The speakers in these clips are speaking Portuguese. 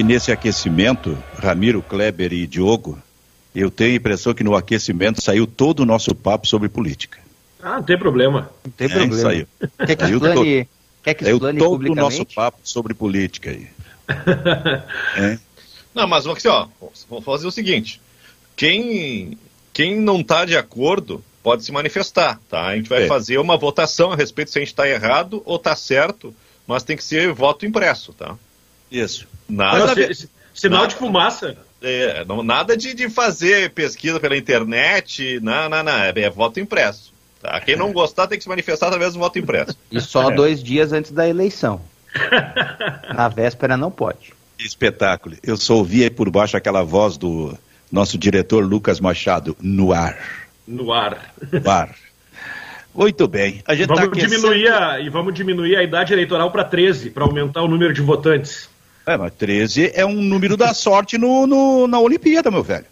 que nesse aquecimento, Ramiro, Kleber e Diogo, eu tenho a impressão que no aquecimento saiu todo o nosso papo sobre política. Ah, não tem problema. Não tem é, problema. Saiu. Quer que saiu explane, todo, quer que saiu todo o nosso papo sobre política aí. é. Não, mas assim, ó, vamos fazer o seguinte. Quem, quem não está de acordo pode se manifestar, tá? A gente vai é. fazer uma votação a respeito se a gente está errado ou está certo, mas tem que ser voto impresso, tá? Isso. Nada, sinal nada, de fumaça. É, não, nada de, de fazer pesquisa pela internet, não, não, não, é, é voto impresso. Tá? Quem não gostar tem que se manifestar através do voto impresso. E só é. dois dias antes da eleição. Na véspera não pode. Que espetáculo. Eu só ouvi aí por baixo aquela voz do nosso diretor Lucas Machado, no ar. No ar. No ar. Muito bem. A gente vamos tá diminuir a, e vamos diminuir a idade eleitoral para 13, para aumentar o número de votantes. É, mas 13 é um número da sorte no, no, na Olimpíada, meu velho.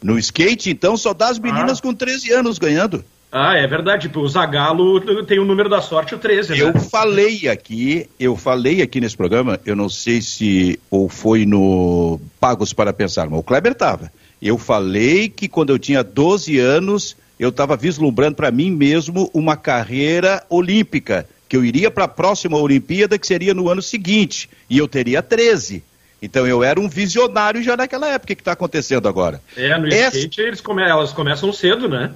No skate, então, só dá as meninas ah. com 13 anos ganhando. Ah, é verdade. Tipo, o Zagalo tem o número da sorte, o 13. Né? Eu falei aqui, eu falei aqui nesse programa, eu não sei se ou foi no Pagos para Pensar, mas o Kleber estava. Eu falei que quando eu tinha 12 anos, eu estava vislumbrando para mim mesmo uma carreira olímpica, que eu iria para a próxima Olimpíada, que seria no ano seguinte, e eu teria 13. Então eu era um visionário já naquela época. O que está acontecendo agora? É, no Essa... skate eles come... elas começam cedo, né?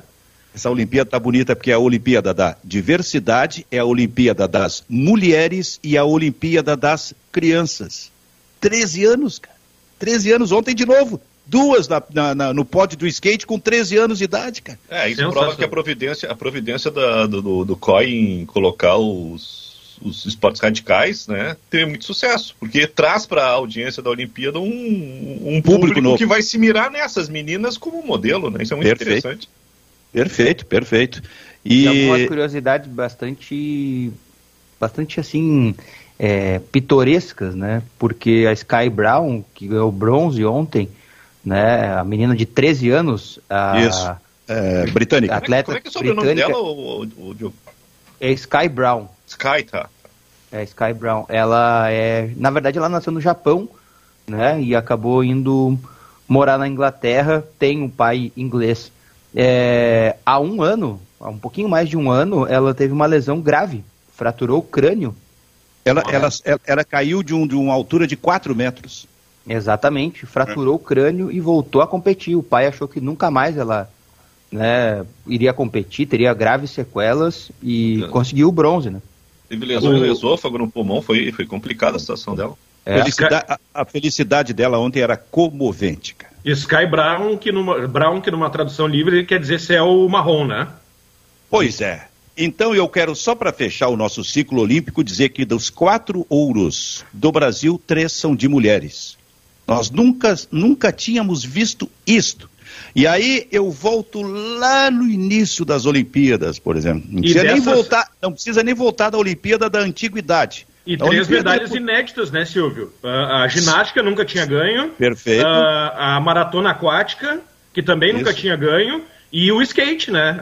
Essa Olimpíada tá bonita porque é a Olimpíada da diversidade, é a Olimpíada das mulheres e a Olimpíada das crianças. 13 anos, cara. 13 anos ontem de novo duas na, na, na, no pódio do skate com 13 anos de idade, cara. É, isso prova que a providência, a providência da, do, do COI em colocar os, os esportes radicais, né, teve muito sucesso, porque traz para a audiência da Olimpíada um, um público, público que vai se mirar nessas meninas como modelo, né? Isso é muito perfeito. interessante. Perfeito, perfeito. E, e algumas curiosidades bastante, bastante assim, é, pitorescas, né? Porque a Sky Brown, que ganhou bronze ontem, né? A menina de 13 anos. A, Isso. É, britânica. Atleta Como é que é o sobrenome dela, o, o, o, É Sky Brown. Sky, tá. É Sky Brown. Ela é. Na verdade, ela nasceu no Japão, né? E acabou indo morar na Inglaterra. Tem um pai inglês. É, há um ano, há um pouquinho mais de um ano, ela teve uma lesão grave. Fraturou o crânio. Ela, ela, ela, ela caiu de, um, de uma altura de 4 metros. Exatamente, fraturou é. o crânio e voltou a competir. O pai achou que nunca mais ela né, iria competir, teria graves sequelas e é. conseguiu o bronze, né? Teve lesão no esôfago, no pulmão, foi, foi complicada a situação dela. É. Felicidade, a, a, felicidade dela ontem era comovente, cara. Sky Brown que, numa, Brown, que numa tradução livre quer dizer céu marrom, né? Pois é. Então eu quero, só para fechar o nosso ciclo olímpico, dizer que dos quatro ouros do Brasil, três são de mulheres. Nós nunca, nunca tínhamos visto isto. E aí eu volto lá no início das Olimpíadas, por exemplo. Não precisa, dessas... nem, voltar, não precisa nem voltar da Olimpíada da Antiguidade. E a três Olimpíada medalhas inéditas, né, Silvio? A, a, ginástica nunca tinha ganho. Perfeito. A, a maratona aquática, que também Isso. nunca tinha ganho. E o skate, né?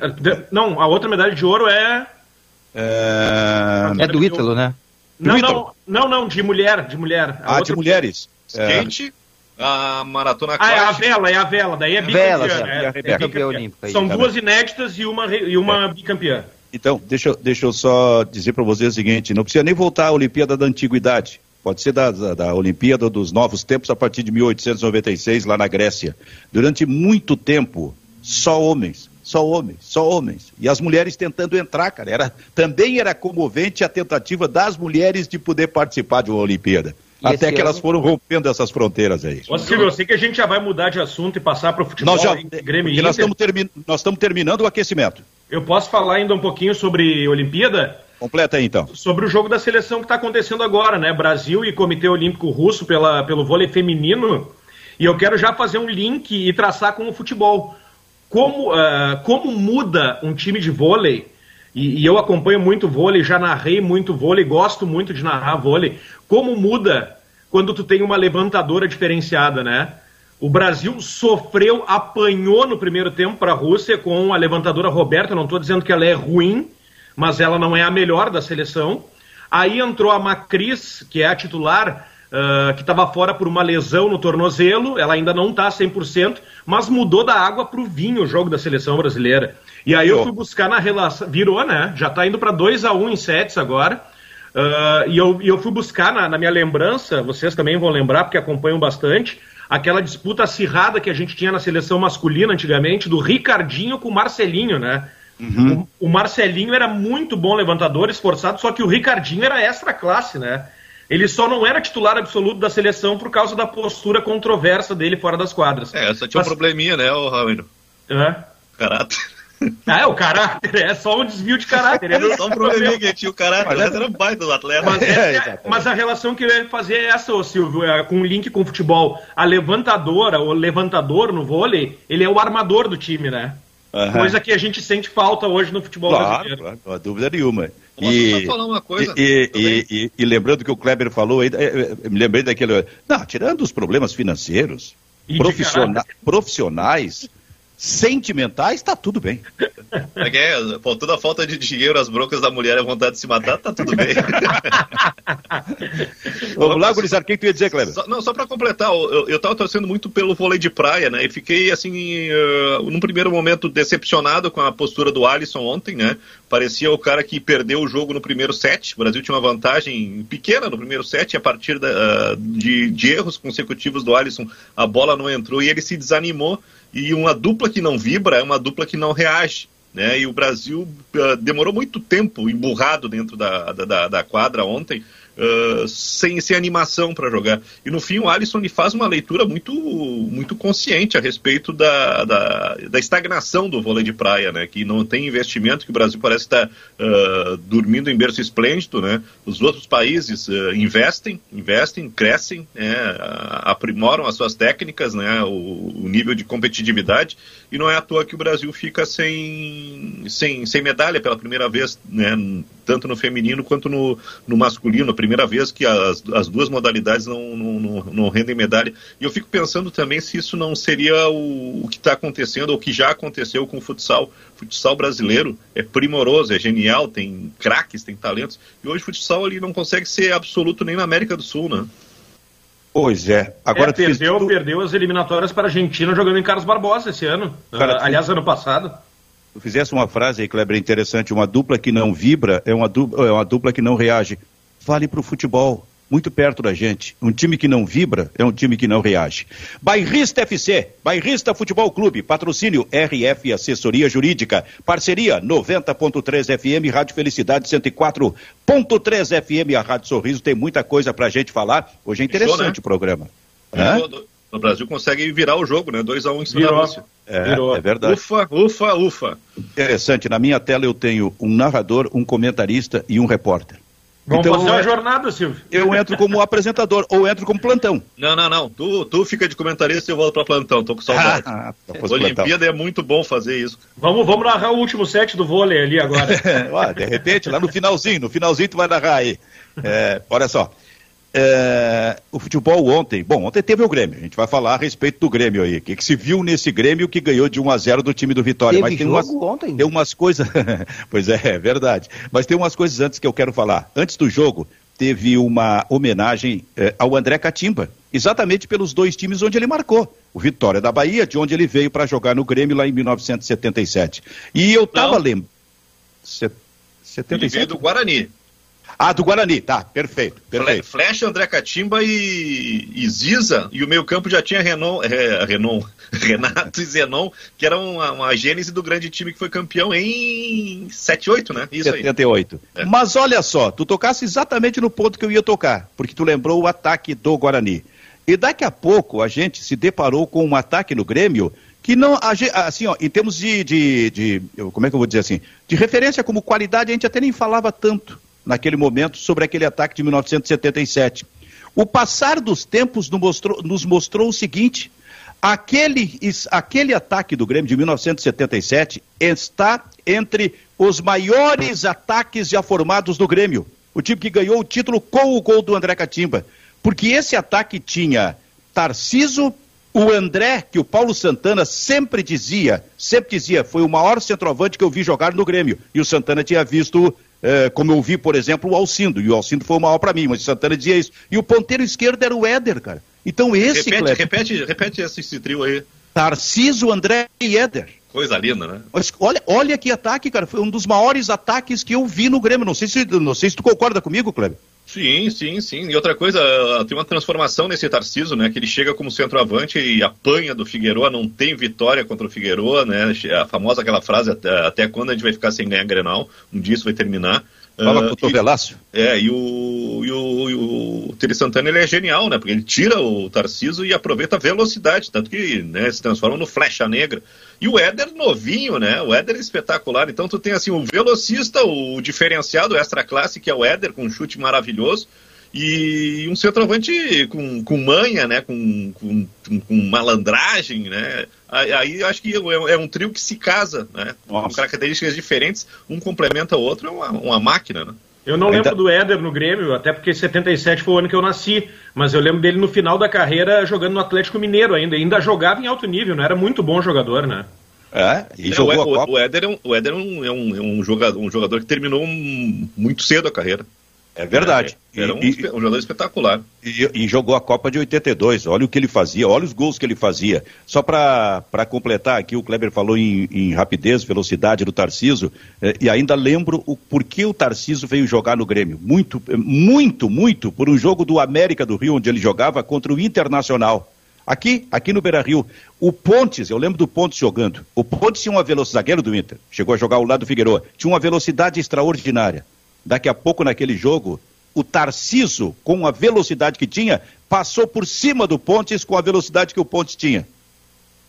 Não, a outra medalha de ouro é. É, é do Ítalo, né? Não, não, não, não, de mulher, de mulher. A ah, outra... de mulheres. Skate, é. a maratona Ah, é a vela, é a vela, daí é bicampeã. Vela, é, é, é bicampeã olímpica. São duas inéditas e uma, e uma bicampeã. Então, deixa, deixa eu só dizer para vocês o seguinte: não precisa nem voltar à Olimpíada da Antiguidade. Pode ser da, da, da, Olimpíada dos Novos Tempos a partir de 1896, lá na Grécia. Durante muito tempo, só homens, só homens, só homens. E as mulheres tentando entrar, cara. Era, também era comovente a tentativa das mulheres de poder participar de uma Olimpíada. E Até que ano... elas foram rompendo essas fronteiras aí. Ô, Silvio, eu sei que a gente já vai mudar de assunto e passar para o futebol nós já, Grêmio nós estamos, termi nós estamos terminando o aquecimento. Eu posso falar ainda um pouquinho sobre Olimpíada? Completa aí, então. Sobre o jogo da seleção que está acontecendo agora, né? Brasil e Comitê Olímpico Russo pela, pelo vôlei feminino. E eu quero já fazer um link e traçar com o futebol. Como, uh, como muda um time de vôlei e, e, eu acompanho muito vôlei, já narrei muito vôlei, gosto muito de narrar vôlei. Como muda quando tu tem uma levantadora diferenciada, né? O Brasil sofreu, apanhou no primeiro tempo para a Rússia com a levantadora Roberta. Não estou dizendo que ela é ruim, mas ela não é a melhor da seleção. Aí entrou a Macris, que é a titular, uh, que estava fora por uma lesão no tornozelo, ela ainda não está 100%, mas mudou da água para o vinho o jogo da seleção brasileira. E aí eu fui buscar na relação. Virou, né? Já está indo para 2 a 1 um em sets agora. Uh, e, eu, e eu fui buscar na, na minha lembrança, vocês também vão lembrar, porque acompanham bastante, aquela disputa acirrada que a gente tinha na seleção masculina antigamente, do Ricardinho com o Marcelinho, né? Uhum. O, o, Marcelinho era muito bom levantador, esforçado, só que o Ricardinho era extra classe, né? Ele só não era titular absoluto da seleção por causa da postura controversa dele fora das quadras. É, só tinha Mas... um probleminha, né, o Raul? É. Caráter. Ah, é o caráter, é só um desvio de caráter. É só um probleminha que tinha o caráter, mas era um baita do atleta. Mas, é, é, mas, a relação que eu ia fazer é essa, ô Silvio, é, com o link com o futebol. A levantadora, o levantador no vôlei, ele é o armador do time, né? Uhum. Coisa que a gente sente falta hoje no futebol claro, brasileiro. Claro, não há dúvida nenhuma. E, falar uma coisa? E, e, e, lembrando que o Kleber falou, aí, me lembrei daquele. Não, tirando os problemas financeiros, profissionais, profissionais sentimentais, tá tudo bem. É é, por toda a falta de dinheiro, as broncas da mulher a vontade de se matar, tá tudo bem. Vamos lá, Gurizar, o que tu ia dizer, Kleber? Só, não, só para completar, eu, eu tava torcendo muito pelo vôlei de praia, né, e fiquei, assim, uh, num primeiro momento decepcionado com a postura do Alisson ontem, né, parecia o cara que perdeu o jogo no primeiro set, o Brasil tinha uma vantagem pequena no primeiro set, a partir da, uh, de, de erros consecutivos do Alisson, a bola não entrou e ele se desanimou, e uma dupla que não vibra é uma dupla que não reage. Né? E o Brasil uh, demorou muito tempo emburrado dentro da, da, da quadra ontem sem, sem animação para jogar. E no fim o Alisson ele faz uma leitura muito, muito consciente a respeito da, da, da, estagnação do vôlei de praia, né? que não tem investimento, que o Brasil parece estar uh, dormindo em berço esplêndido. Né? Os outros países uh, investem, investem, crescem, né? aprimoram as suas técnicas, né? O, o, nível de competitividade, e não é à toa que o Brasil fica sem, sem, sem medalha pela primeira vez, né? Tanto no feminino quanto no, no masculino primeira vez que as, as duas modalidades não, não, não, não, rendem medalha. E eu fico pensando também se isso não seria o, o que está acontecendo, ou que já aconteceu com o futsal. O futsal brasileiro é primoroso, é genial, tem craques, tem talentos. E hoje o futsal ali não consegue ser absoluto nem na América do Sul, né? Pois é. Agora é, perdeu, perdeu as eliminatórias para a Argentina jogando em Carlos Barbosa esse ano. Cara, uh, aliás, ano passado. Tu fizesse uma frase aí, Kleber, interessante. Uma dupla que não vibra é uma dupla, é uma dupla que não reage vale para o futebol, muito perto da gente. Um time que não vibra é um time que não reage. Bairrista FC, Bairrista Futebol Clube, patrocínio RF Assessoria Jurídica, parceria 90.3 FM, Rádio Felicidade 104.3 FM, a Rádio Sorriso tem muita coisa para a gente falar. Hoje é interessante né? o programa. O Brasil consegue virar o jogo, né? 2x1 um em cima Virou. da Rússia. É, é, verdade. Ufa, ufa, ufa. Interessante. Na minha tela eu tenho um narrador, um comentarista e um repórter. Vamos então, fazer uma jornada, Silvio. Eu entro como apresentador ou entro como plantão. Não, não, não. Tu, tu fica de comentarista e eu volto para plantão. Tô com saudade. Ah, tá, Olimpíada é muito bom fazer isso. Vamos, vamos narrar o último set do vôlei ali agora. Ué, de repente, lá no finalzinho, no finalzinho tu vai narrar aí. É, olha só. É, o futebol ontem, bom, ontem teve o Grêmio, a gente vai falar a respeito do Grêmio aí, o que, que se viu nesse Grêmio que ganhou de 1 a 0 do time do Vitória. Teve Mas tem umas, ontem. tem umas coisas, pois é, é verdade, mas tem umas coisas antes que eu quero falar. Antes do jogo, teve uma homenagem eh, ao André Catimba, exatamente pelos dois times onde ele marcou. O Vitória da Bahia, de onde ele veio para jogar no Grêmio lá em 1977. E eu estava lembrando. 77? Ele veio do Guarani. Ah, do Guarani, tá, perfeito. perfeito. Flecha, André Catimba e, e Ziza, e o meio campo já tinha Renon, é, Renon, Renato e Zenon, que era uma, uma gênese do grande time que foi campeão em 78, né? Isso 78. aí. É. Mas olha só, tu tocasse exatamente no ponto que eu ia tocar, porque tu lembrou o ataque do Guarani. E daqui a pouco a gente se deparou com um ataque no Grêmio que não, assim, ó, em termos de, de, de, como é que eu vou dizer assim, de referência como qualidade, a gente até nem falava tanto naquele momento, sobre aquele ataque de 1977. O passar dos tempos nos mostrou, nos mostrou o seguinte: aquele, aquele ataque do Grêmio de 1977 está entre os maiores ataques já formados do Grêmio. O time que ganhou o título com o gol do André Catimba. Porque esse ataque tinha Tarciso, o André, que o Paulo Santana sempre dizia, sempre dizia, foi o maior centroavante que eu vi jogar no Grêmio. E o Santana tinha visto é, como eu vi, por exemplo, o Alcindo, e o Alcindo foi o maior para mim, mas o Santana dizia isso. E o ponteiro esquerdo era o Éder, cara. Então esse, repete, repete, repete esse, esse trio aí. Tarciso, André e Éder. Coisa linda, né? Mas olha, olha que ataque, cara. Foi um dos maiores ataques que eu vi no Grêmio. Não sei se, não sei se tu concorda comigo, Kleber. Sim, sim, sim. E outra coisa, tem uma transformação nesse Tarciso, né? Que ele chega como centroavante e apanha do Figueroa, não tem vitória contra o Figueroa, né? A famosa aquela frase, até, até quando a gente vai ficar sem ganhar Grenal? Um dia isso vai terminar. Fala Uh, com o Tovelácio. É, e o, e o, e o Tere Santana ele é genial, né? Porque ele tira o Tarciso e aproveita a velocidade, tanto que né, se transforma no flecha negra. E o Éder novinho, né? O Éder é espetacular. Então tu tem assim o velocista, o diferenciado extra classe, que é o Éder, com um chute maravilhoso. E um centroavante com, com manha, né? Com, com, com malandragem, né? Aí, eu acho que é, é um trio que se casa, né? Com características diferentes, um complementa o outro, é uma, uma máquina, né? Eu não lembro do Éder no Grêmio, até porque 77 foi o ano que eu nasci, mas eu lembro dele no final da carreira jogando no Atlético Mineiro ainda. Ainda jogava em alto nível, não era muito bom jogador, né? É, e É, jogou o, a Copa. o Éder, é um, o Éder é um, é um, é um jogador, um jogador que terminou muito cedo a carreira. É verdade. É, Era um, E- um jogador espetacular. E, e jogou a Copa de 82. Olha o que ele fazia, olha os gols que ele fazia. Só para completar aqui, o Kleber falou em, em rapidez, velocidade do Tarciso, eh, e ainda lembro o porquê o Tarciso veio jogar no Grêmio. Muito, eh, muito, muito por um jogo do América do Rio, onde ele jogava contra o Internacional. Aqui, aqui no Beira Rio, o Pontes, eu lembro do Pontes jogando. O Pontes tinha uma velocidade, zagueiro do Inter, chegou a jogar ao lado do Figueiredo, tinha uma velocidade extraordinária. Daqui a pouco, naquele jogo, o Tarciso, com a velocidade que tinha, passou por cima do Pontes com a velocidade que o Pontes tinha.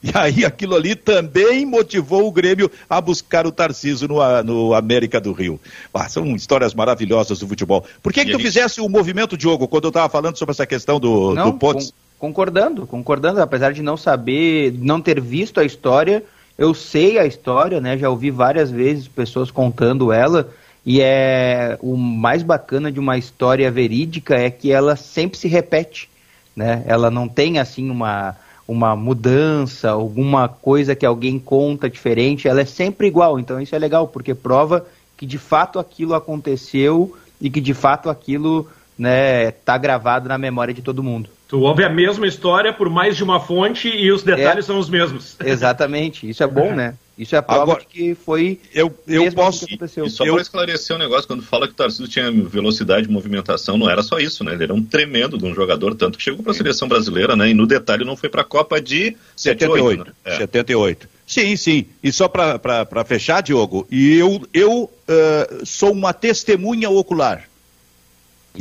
E aí aquilo ali também motivou o Grêmio a buscar o Tarciso no, no América do Rio. Ah, são histórias maravilhosas do futebol. Por que, que tu ele- fizesse o movimento, Diogo, quando eu estava falando sobre essa questão do, Não, do Pontes? con- concordando, concordando, apesar de não saber, não ter visto a história, eu sei a história, né? Já ouvi várias vezes pessoas contando ela, e é o mais bacana de uma história verídica é que ela sempre se repete, né? Ela não tem assim uma uma mudança, alguma coisa que alguém conta diferente, ela é sempre igual. Então isso é legal, porque prova que de fato aquilo aconteceu e que de fato aquilo né, tá gravado na memória de todo mundo. Tu ouve a mesma história por mais de uma fonte e os detalhes É. são os mesmos. Exatamente, isso é bom, né? Isso é a prova Agora, de que foi Eu, eu mesmo posso. que aconteceu. E só Eu- para esclarecer o negócio, quando fala que o Tarcísio tinha velocidade de movimentação, não era só isso, né? Ele era um tremendo de um jogador, tanto que chegou para a seleção brasileira, né? E no detalhe não foi para a Copa de 78, 78. né? É. 78. Sim, sim. E só para fechar, Diogo, e eu, eu eh, sou uma testemunha ocular.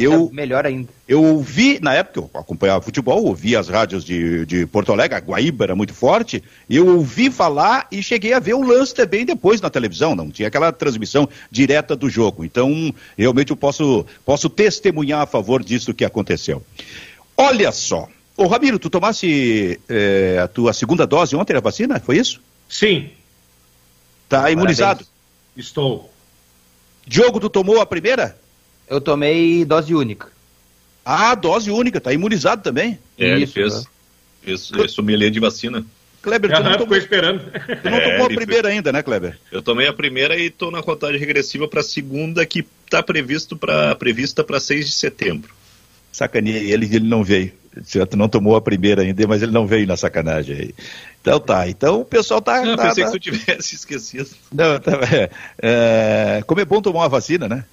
Eu, é melhor ainda. eu ouvi, na época eu acompanhava futebol, ouvi as rádios de, de Porto Alegre, a Guaíba era muito forte, eu ouvi falar e cheguei a ver o lance também depois na televisão, não tinha aquela transmissão direta do jogo. Então, realmente eu posso, posso testemunhar a favor disso que aconteceu. Olha só, ô Ramiro, tu tomasse eh, a tua segunda dose ontem da vacina, foi isso? Sim, Tá imunizado. estou. Diogo, tu tomou a primeira? Eu tomei dose única. Ah, dose única, tá imunizado também. É, ele Isso, fez, né? fez, fez sommelier de vacina. Kleber, tu não ficou tomou, esperando. tu não É, tomou a ele primeira ainda, né, Kleber? Eu tomei a primeira e estou na contagem regressiva para a segunda, que está previsto pra, prevista para 6 de setembro. Sacaneei ele, ele não veio. Certo, não tomou a primeira ainda, mas ele não veio na sacanagem aí. Então tá, então o pessoal tá. Ah, tá- pensei tá- que tu tivesse esquecido. Não, tá- é, é, como é bom tomar uma vacina, né?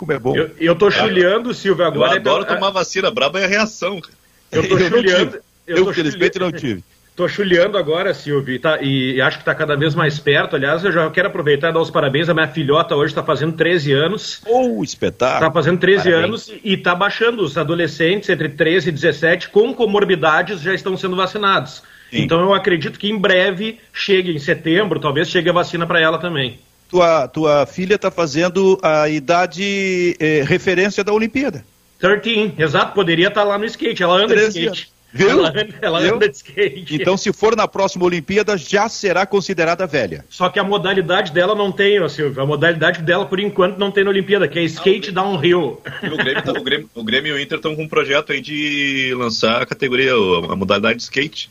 Como é bom. Eu, eu tô chuleando, Silvio, Eu agora. adoro então, tomar vacina, braba é a reação. cara. Eu tô não chuleando. tive. eu Eu, tô felizmente, chule- não tive. Tô chuleando agora, Silvio, e, tá- e acho que está cada vez mais perto. Aliás, eu já quero aproveitar e dar os parabéns. A minha filhota hoje está fazendo 13 anos. Ou espetáculo. Está fazendo 13 Parabéns. anos e está baixando. Os adolescentes entre 13 e 17 com comorbidades já estão sendo vacinados. Sim. Então eu acredito que em breve chegue, em setembro, talvez chegue a vacina para ela também. Tua, tua filha está fazendo a idade eh, referência da Olimpíada. 13, exato, poderia estar lá no skate. Ela anda de 13 skate. Viu? Ela, anda- ela Viu? anda de skate. Então, se for na próxima Olimpíada, já será considerada velha. Só que a modalidade dela não tem, ó, Silvio. A modalidade dela, por enquanto, não tem na Olimpíada, que é skate downhill. E o Grêmio, tá- o, Grêmio, o Grêmio e o Inter estão com um projeto aí de lançar a categoria, a modalidade de skate.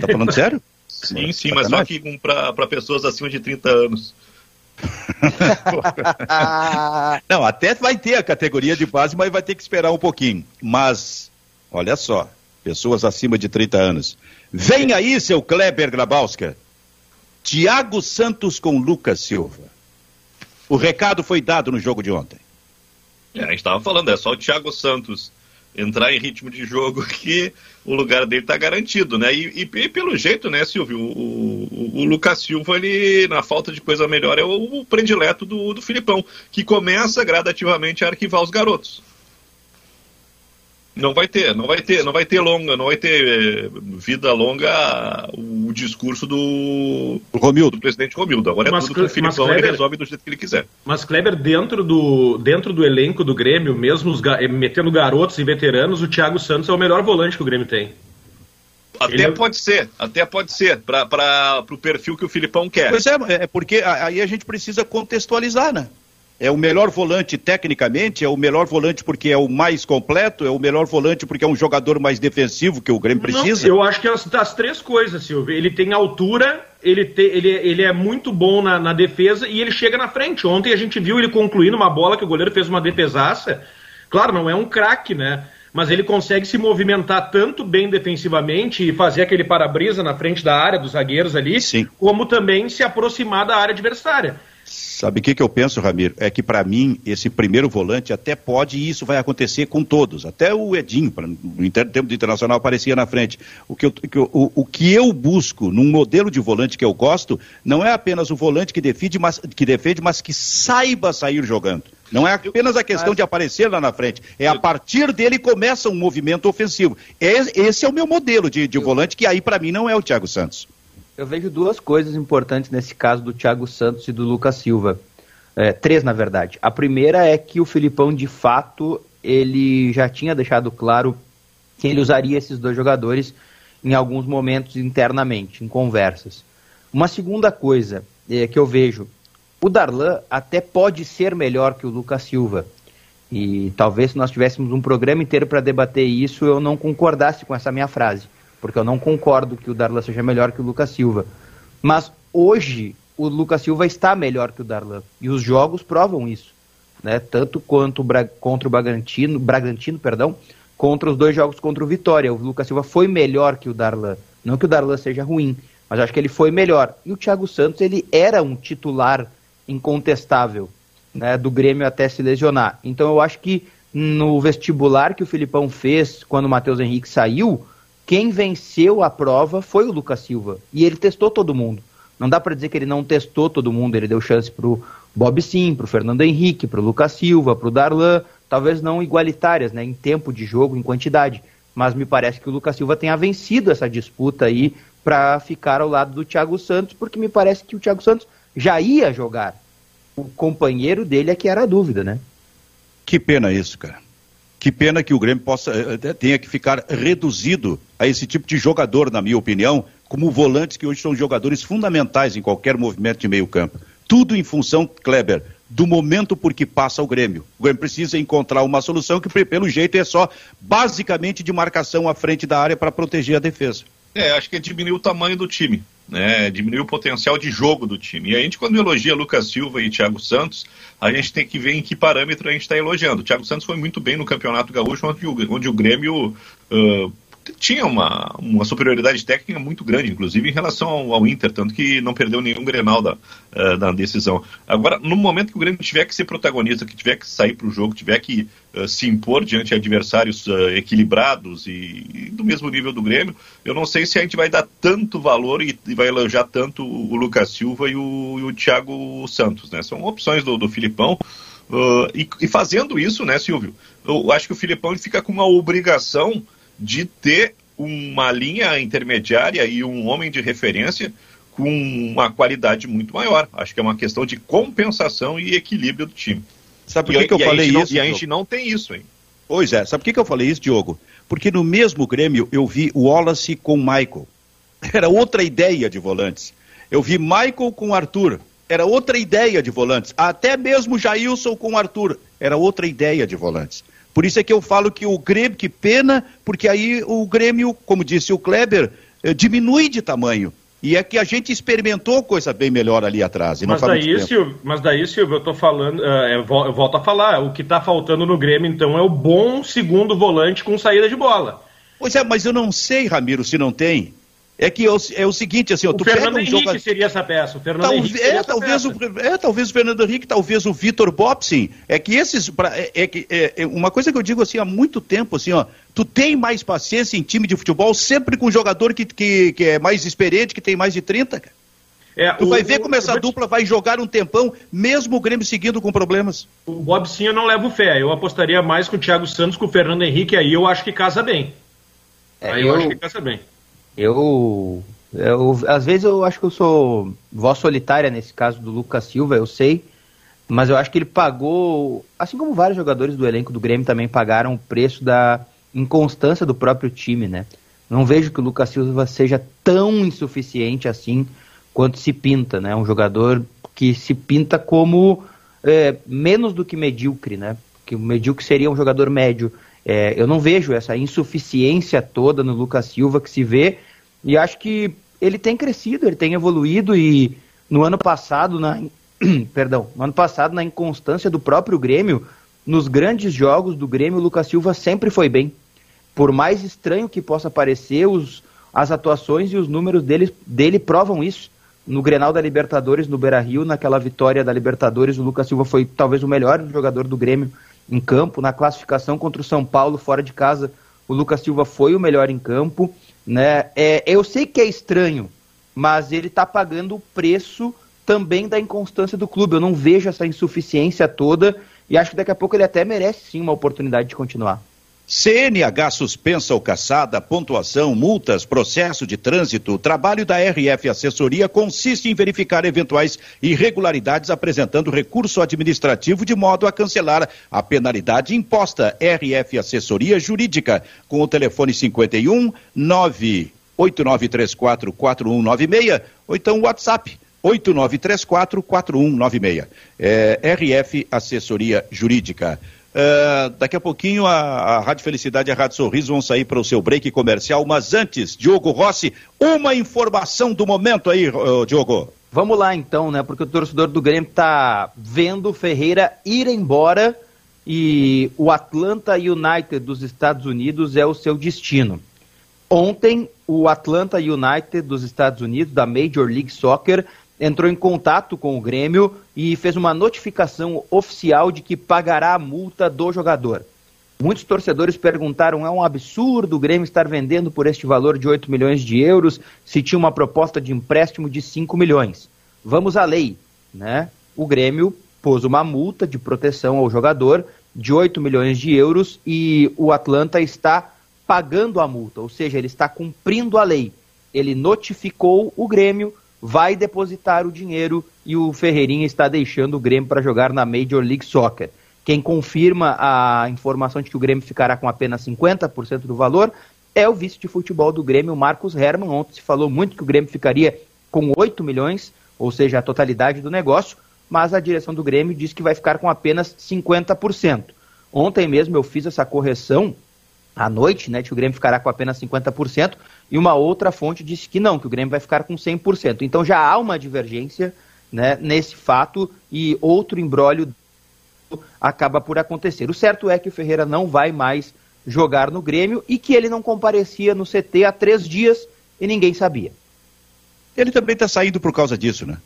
Tá falando sério? Sim, sim, mas só que para pessoas acima de 30 anos. Não, até vai ter a categoria de base, mas vai ter que esperar um pouquinho. Mas, olha só, pessoas acima de 30 anos. Vem aí, seu Kleber Grabowska. Tiago Santos com Lucas Silva. O recado foi dado no jogo de ontem. É, a gente estava falando, é só o Thiago Santos entrar em ritmo de jogo que o lugar dele está garantido, né? E, e, e, pelo jeito, né, Silvio, o, o, o, Lucas Silva, ele, na falta de coisa melhor, é o, o predileto do, do Filipão, que começa gradativamente a arquivar os garotos. Não vai ter, não vai ter, não vai ter longa, não vai ter eh, vida longa o discurso do, Romildo. do presidente Romildo. Agora é mas, é tudo com o Filipão, Kleber, ele resolve do jeito que ele quiser. Mas Kleber, dentro do, dentro do elenco do Grêmio, mesmo os, eh, metendo garotos e veteranos, o Thiago Santos é o melhor volante que o Grêmio tem. Até ele... É pode ser, até pode ser, para o perfil que o Filipão quer. Pois é, é porque aí a gente precisa contextualizar, né? É o melhor volante tecnicamente, é o melhor volante porque é o mais completo, é o melhor volante porque é um jogador mais defensivo que o Grêmio precisa? Não, eu acho que as, as três coisas, Silvio. Ele tem altura, ele, te, ele, ele é muito bom na, na, defesa e ele chega na frente. Ontem a gente viu ele concluindo uma bola que o goleiro fez uma defesaça. Claro, não é um craque, né? Mas ele consegue se movimentar tanto bem defensivamente e fazer aquele para-brisa na frente da área dos zagueiros ali, Sim. como também se aproximar da área adversária. Sabe o que, que eu penso, Ramiro? É que para mim, esse primeiro volante até pode, e isso vai acontecer com todos. Até o Edinho, pra, no tempo do internacional, aparecia na frente. O que, eu, que eu, o, o, que eu busco num modelo de volante que eu gosto, não é apenas o volante que defende, mas que, defende, mas que saiba sair jogando. Não é apenas a questão de aparecer lá na frente. É a partir dele começa um movimento ofensivo. Esse é o meu modelo de, de volante, que aí para mim não é o Thiago Santos. Eu vejo duas coisas importantes nesse caso do Thiago Santos e do Lucas Silva. É, três, na verdade. A primeira é que o Filipão, de fato, ele já tinha deixado claro que ele usaria esses dois jogadores em alguns momentos internamente, em conversas. Uma segunda coisa é, que eu vejo, o Darlan até pode ser melhor que o Lucas Silva. E talvez se nós tivéssemos um programa inteiro para debater isso, eu não concordasse com essa minha frase porque eu não concordo que o Darlan seja melhor que o Lucas Silva. Mas hoje o Lucas Silva está melhor que o Darlan. E os jogos provam isso. Né? Tanto quanto contra o Bragantino, Bragantino, perdão, contra os dois jogos contra o Vitória. O Lucas Silva foi melhor que o Darlan. Não que o Darlan seja ruim, mas acho que ele foi melhor. E o Thiago Santos, ele era um titular incontestável né, do Grêmio até se lesionar. Então eu acho que no vestibular que o Filipão fez quando o Matheus Henrique saiu, quem venceu a prova foi o Lucas Silva. E ele testou todo mundo. Não dá para dizer que ele não testou todo mundo. Ele deu chance pro Bob Sim, pro Fernando Henrique, pro Lucas Silva, pro Darlan. Talvez não igualitárias, né? Em tempo de jogo, em quantidade. Mas me parece que o Lucas Silva tenha vencido essa disputa aí para ficar ao lado do Thiago Santos, porque me parece que o Thiago Santos já ia jogar. O companheiro dele é que era a dúvida, né? Que pena isso, cara. Que pena que o Grêmio possa, eh, eh, tenha que ficar reduzido a esse tipo de jogador, na minha opinião, como volantes que hoje são jogadores fundamentais em qualquer movimento de meio campo. Tudo em função, Kleber, do momento por que passa o Grêmio. O Grêmio precisa encontrar uma solução que, pelo jeito, é só basicamente de marcação à frente da área para proteger a defesa. É, acho que diminuir o tamanho do time, né? Diminuir o potencial de jogo do time. E a gente, quando elogia Lucas Silva e Thiago Santos, a gente tem que ver em que parâmetro a gente está elogiando. O Thiago Santos foi muito bem no Campeonato Gaúcho, onde o, onde o Grêmio uh, tinha uma, uma superioridade técnica muito grande, inclusive em relação ao, ao Inter, tanto que não perdeu nenhum Grenal da, uh, da decisão. Agora, no momento que o Grêmio tiver que ser protagonista, que tiver que sair para o jogo, tiver que uh, se impor diante de adversários uh, equilibrados e, e, do mesmo nível do Grêmio, eu não sei se a gente vai dar tanto valor e, e vai elogiar tanto o Lucas Silva e o, e o Thiago Santos. Né? São opções do, do Filipão. E, fazendo isso, né, Silvio? Eu acho que o Filipão fica com uma obrigação de ter uma linha intermediária e um homem de referência com uma qualidade muito maior. Acho que é uma questão de compensação e equilíbrio do time. Sabe por que, que eu falei isso? Não, e a gente não tem isso, hein? Pois é, sabe por que, que eu falei isso, Diogo? Porque no mesmo Grêmio eu vi o Wallace com Michael. Era outra ideia de volantes. Eu vi Michael com Arthur. Era outra ideia de volantes. Até mesmo Jailson com Arthur. Era outra ideia de volantes. Por isso é que eu falo que o Grêmio, que pena, porque aí o Grêmio, como disse o Kleber, eh, diminui de tamanho. E é que a gente experimentou coisa bem melhor ali atrás. mas, daí, Silvio, mas daí, Silvio, eu tô falando, uh, eu volto a falar, o que está faltando no Grêmio, então, é o bom segundo volante com saída de bola. Pois é, mas eu não sei, Ramiro, se não tem. É que eu, é o seguinte, assim, ó, o tu Fernando pega um Henrique jogador... seria essa peça. O Fernando talvez, Henrique é, talvez peça. O, é, talvez o Fernando Henrique, talvez o Vitor Bobsin. É que esses, pra, é, é, é, é, uma coisa que eu digo assim há muito tempo, assim, ó, tu tem mais paciência em time de futebol sempre com um jogador que, que, que é mais experiente, que tem mais de 30, cara. É, tu o, vai ver como essa dupla vai jogar um tempão, mesmo o Grêmio seguindo com problemas. O Bob Sim eu não levo fé. Eu apostaria mais com o Thiago Santos, com o Fernando Henrique, aí eu acho que casa bem. É, aí eu, eu acho que casa bem. Eu eu, às vezes eu acho que eu sou voz solitária nesse caso do Lucas Silva, eu sei, mas eu acho que ele pagou, assim como vários jogadores do elenco do Grêmio também pagaram o preço da inconstância do próprio time, né? Não vejo que o Lucas Silva seja tão insuficiente assim quanto se pinta, né? Um jogador que se pinta como é, menos do que medíocre, né? Que o medíocre seria um jogador médio. É, eu não vejo essa insuficiência toda no Lucas Silva que se vê e acho que ele tem crescido, ele tem evoluído e no ano passado, na, perdão, no ano passado, na inconstância do próprio Grêmio, nos grandes jogos do Grêmio, o Lucas Silva sempre foi bem. Por mais estranho que possa parecer, os, as atuações e os números dele, dele provam isso. No Grenal da Libertadores, no Beira-Rio, naquela vitória da Libertadores, o Lucas Silva foi talvez o melhor jogador do Grêmio em campo. Na classificação contra o São Paulo, fora de casa, o Lucas Silva foi o melhor em campo. Né? É, eu sei que é estranho, mas ele está pagando o preço também da inconstância do clube. Eu não vejo essa insuficiência toda e acho que daqui a pouco ele até merece sim uma oportunidade de continuar. CNH suspensa ou caçada, pontuação, multas, processo de trânsito. O trabalho da RF Assessoria consiste em verificar eventuais irregularidades apresentando recurso administrativo de modo a cancelar a penalidade imposta. RF Assessoria Jurídica, com o telefone 51 98934 4196 ou então WhatsApp 8934-4196. É, RF Assessoria Jurídica. Uh, daqui a pouquinho a, a Rádio Felicidade e a Rádio Sorriso vão sair para o seu break comercial, mas antes, Diogo Rossi, uma informação do momento aí, uh, Diogo. Vamos lá então, né? Porque o torcedor do Grêmio está vendo o Ferreira ir embora e o Atlanta United dos Estados Unidos é o seu destino. Ontem, o Atlanta United dos Estados Unidos, da Major League Soccer, entrou em contato com o Grêmio e fez uma notificação oficial de que pagará a multa do jogador. Muitos torcedores perguntaram: é um absurdo o Grêmio estar vendendo por este valor de 8 milhões de euros se tinha uma proposta de empréstimo de 5 milhões? Vamos à lei, né? O Grêmio pôs uma multa de proteção ao jogador de 8 milhões de euros e o Atlanta está pagando a multa, ou seja, ele está cumprindo a lei. Ele notificou o Grêmio vai depositar o dinheiro e o Ferreirinha está deixando o Grêmio para jogar na Major League Soccer. Quem confirma a informação de que o Grêmio ficará com apenas 50% do valor é o vice de futebol do Grêmio, Marcos Herman. Ontem se falou muito que o Grêmio ficaria com 8 milhões, ou seja, a totalidade do negócio, mas a direção do Grêmio diz que vai ficar com apenas 50%. Ontem mesmo eu fiz essa correção à noite, né, que o Grêmio ficará com apenas 50%, e uma outra fonte disse que não, que o Grêmio vai ficar com 100%. Então já há uma divergência né, nesse fato e outro embrólio acaba por acontecer. O certo é que o Ferreira não vai mais jogar no Grêmio e que ele não comparecia no CT há três dias e ninguém sabia. Ele também está saindo por causa disso, né?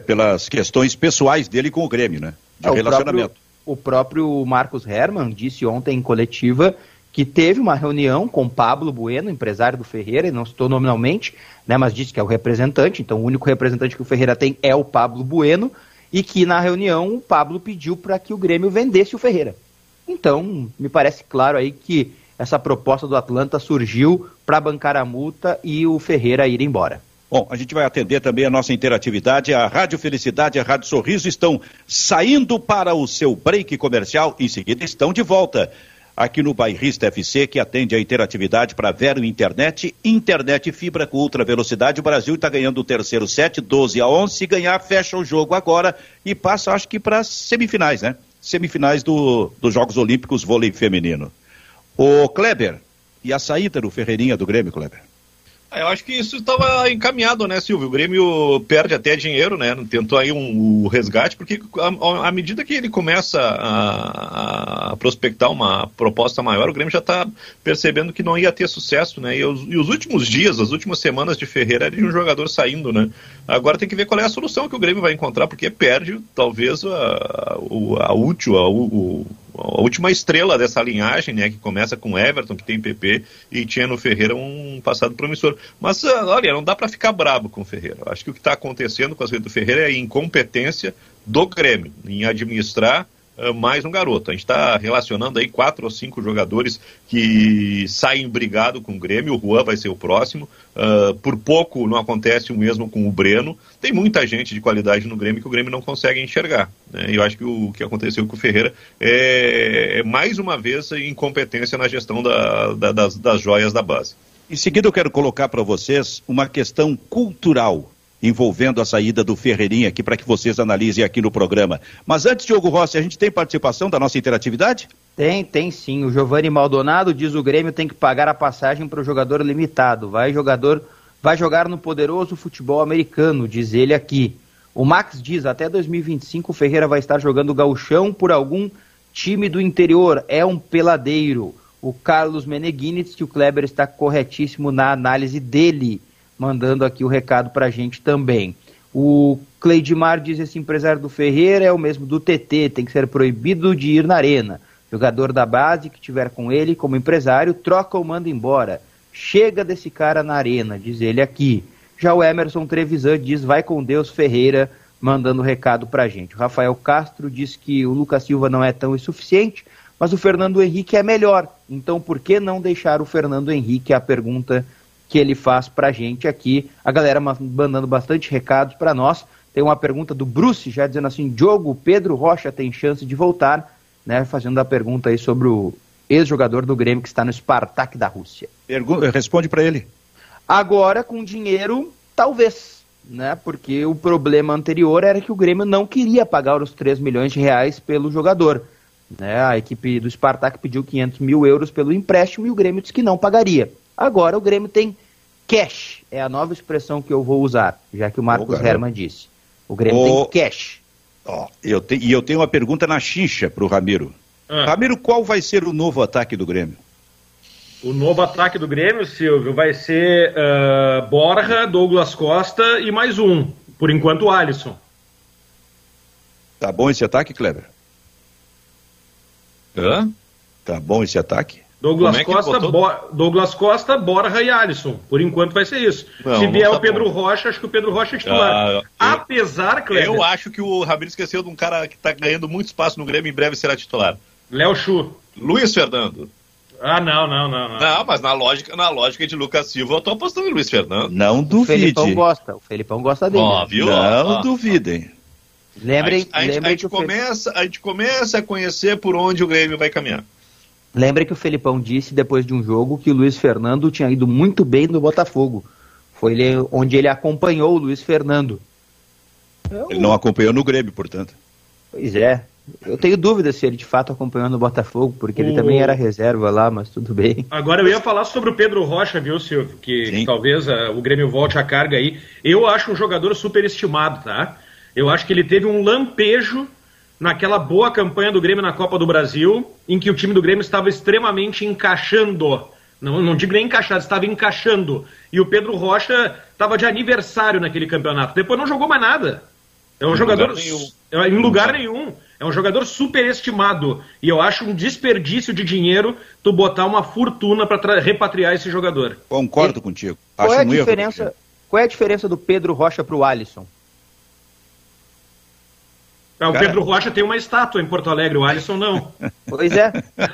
Pelas questões pessoais dele com o Grêmio, né? De é, relacionamento. O próprio, o próprio Marcos Herman disse ontem em coletiva que teve uma reunião com Pablo Bueno, empresário do Ferreira, e não citou nominalmente, né, mas disse que é o representante, então o único representante que o Ferreira tem é o Pablo Bueno, e que na reunião o Pablo pediu para que o Grêmio vendesse o Ferreira. Então, me parece claro aí que essa proposta do Atlanta surgiu para bancar a multa e o Ferreira ir embora. Bom, a gente vai atender também a nossa interatividade. A Rádio Felicidade e a Rádio Sorriso estão saindo para o seu break comercial. Em seguida, estão de volta aqui no Bairrista FC, que atende a interatividade para Vero Internet, internet fibra com ultra velocidade. O Brasil está ganhando o terceiro set, 12 a 11. Se ganhar, fecha o jogo agora e passa, acho que, para semifinais, né? Semifinais do, dos Jogos Olímpicos vôlei feminino. O Kleber, e a saída do Ferreirinha do Grêmio, Kleber? Eu acho que isso estava encaminhado, né, Silvio? O Grêmio perde até dinheiro, né? Tentou aí um, um resgate, porque à medida que ele começa a, a, prospectar uma proposta maior, o Grêmio já está percebendo que não ia ter sucesso, né? E os, e os, últimos dias, as últimas semanas de Ferreira era de um jogador saindo, né? Agora tem que ver qual é a solução que o Grêmio vai encontrar, porque perde talvez a, a, a útil, a, o, a última estrela dessa linhagem, né, que começa com Everton, que tem PP, e tinha no Ferreira um passado promissor. Mas, ah, olha, não dá para ficar brabo com o Ferreira. Acho que o que está acontecendo com as redes do Ferreira é a incompetência do Grêmio em administrar mais um garoto. A gente está relacionando aí quatro ou cinco jogadores que saem brigado com o Grêmio. O Juan vai ser o próximo. Uh, por pouco não acontece o mesmo com o Breno. Tem muita gente de qualidade no Grêmio que o Grêmio não consegue enxergar. Né? Eu acho que o que aconteceu com o Ferreira é, é mais uma vez incompetência na gestão da, da, das, das joias da base. Em seguida, eu quero colocar para vocês uma questão cultural envolvendo a saída do Ferreirinha aqui para que vocês analisem aqui no programa. Mas antes, Diogo Rossi, a gente tem participação da nossa interatividade? Tem, tem sim. O Giovanni Maldonado diz o Grêmio tem que pagar a passagem para o jogador limitado. Vai jogador, vai jogar no poderoso futebol americano, diz ele aqui. O Max diz até 2025 o Ferreira vai estar jogando gauchão por algum time do interior. É um peladeiro o Carlos Meneghines, que o Kleber está corretíssimo na análise dele, mandando aqui o recado para a gente também. O Cleidmar diz esse empresário do Ferreira é o mesmo do TT, tem que ser proibido de ir na arena. Jogador da base que tiver com ele como empresário, troca ou manda embora. Chega desse cara na arena, diz ele aqui. Já o Emerson Trevisan diz vai com Deus Ferreira, mandando recado para a gente. O Rafael Castro diz que o Lucas Silva não é tão insuficiente, mas o Fernando Henrique é melhor. Então, por que não deixar o Fernando Henrique? É a pergunta que ele faz para a gente aqui. A galera mandando bastante recados para nós. Tem uma pergunta do Bruce, já dizendo assim: Diogo, Pedro Rocha tem chance de voltar, né? Fazendo a pergunta aí sobre o ex-jogador do Grêmio que está no Spartak da Rússia. Pergu responde para ele. Agora, com dinheiro, talvez, né? Porque o problema anterior era que o Grêmio não queria pagar os 3 milhões de reais pelo jogador. Né? A equipe do Spartak pediu 500 mil euros pelo empréstimo e o Grêmio disse que não pagaria. Agora o Grêmio tem cash, é a nova expressão que eu vou usar, já que o Marcos oh, Herman disse. O Grêmio oh, tem cash. Oh, eu te, e eu tenho uma pergunta na xixa para o Ramiro. Ah. Ramiro, qual vai ser o novo ataque do Grêmio? O novo ataque do Grêmio, Silvio, vai ser uh, Borja, Douglas Costa e mais um. Por enquanto, o Alisson. Tá bom esse ataque, Kleber? Hã? Tá bom esse ataque? Douglas, é Costa, Bo... Douglas Costa, Borja e Alisson. Por enquanto vai ser isso. Não, Se vier tá o Pedro bom. Rocha, acho que o Pedro Rocha é titular. Ah, eu, Apesar, Cleber... Eu acho que o Ramiro esqueceu de um cara que está ganhando muito espaço no Grêmio e em breve será titular. Léo Chu. Luiz Fernando. Ah, não, não, não, não. Não, mas na lógica, na lógica de Lucas Silva, eu tô apostando em Luiz Fernando. Não duvide. O Felipão gosta, o Felipão gosta dele. Ó, viu? Não duvidem. Lembrem, a, gente, lembrem a, gente começa, a gente começa a conhecer por onde o Grêmio vai caminhar. Lembrem que o Felipão disse depois de um jogo que o Luiz Fernando tinha ido muito bem no Botafogo. Foi ele, onde ele acompanhou o Luiz Fernando. Ele não acompanhou no Grêmio, portanto. Pois é. Eu tenho dúvida se ele de fato acompanhou no Botafogo, porque o... ele também era reserva lá, mas tudo bem. Agora eu ia falar sobre o Pedro Rocha, viu, Silvio? Que Sim. talvez uh, o Grêmio volte a carga aí. Eu acho um jogador superestimado, tá? Eu acho que ele teve um lampejo naquela boa campanha do Grêmio na Copa do Brasil, em que o time do Grêmio estava extremamente encaixando. Não, não digo nem encaixado, estava encaixando. E o Pedro Rocha estava de aniversário naquele campeonato. Depois não jogou mais nada. É um em jogador. Lugar. É, em lugar nenhum. É um jogador superestimado. E eu acho um desperdício de dinheiro tu botar uma fortuna para repatriar esse jogador. Concordo e... contigo. Qual é, a diferença, qual é a diferença do Pedro Rocha para o Alisson? É, o Cara... Pedro Rocha tem uma estátua em Porto Alegre, o Alisson não. Pois é.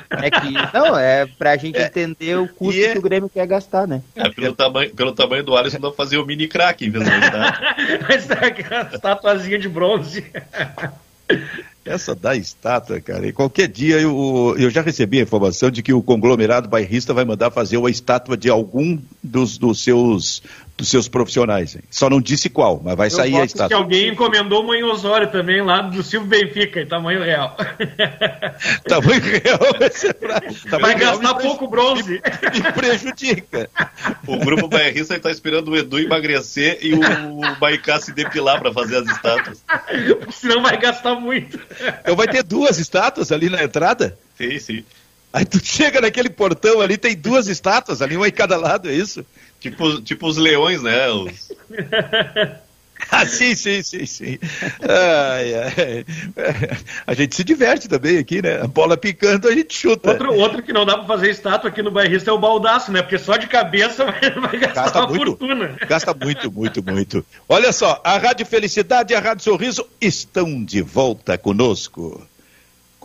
É que, não, é pra gente é. entender o custo é... que o Grêmio quer gastar, né? É, pelo, tamanho, pelo tamanho do Alisson, dá pra fazer o mini crack em vez da estátua. Estatuazinha de bronze. Essa da estátua, cara. E qualquer dia eu, eu já recebi a informação de que o conglomerado bairrista vai mandar fazer uma estátua de algum dos, dos seus dos seus profissionais. Hein? Só não disse qual, mas vai Eu sair a estátua. que alguém encomendou uma em Osório também, lá do Silvio Benfica, em tamanho real. tamanho real vai ser pra, Vai gastar pouco bronze. E, e prejudica. O grupo bairrista está esperando o Edu emagrecer e o, o Baicá se depilar para fazer as estátuas. Senão vai gastar muito. Então vai ter duas estátuas ali na entrada? Sim, sim. Aí tu chega naquele portão ali, tem duas estátuas ali, uma em cada lado, é isso? Tipo, tipo os leões, né? Os... ah, sim, sim, sim, sim. Ai, ai. A gente se diverte também aqui, né? A bola picando, a gente chuta. Outro, outro que não dá pra fazer estátua aqui no bairrista é o baldaço, né? Porque só de cabeça vai, vai gastar Gasta uma muito, fortuna. Gasta muito, muito, muito. Olha só, a Rádio Felicidade e a Rádio Sorriso estão de volta conosco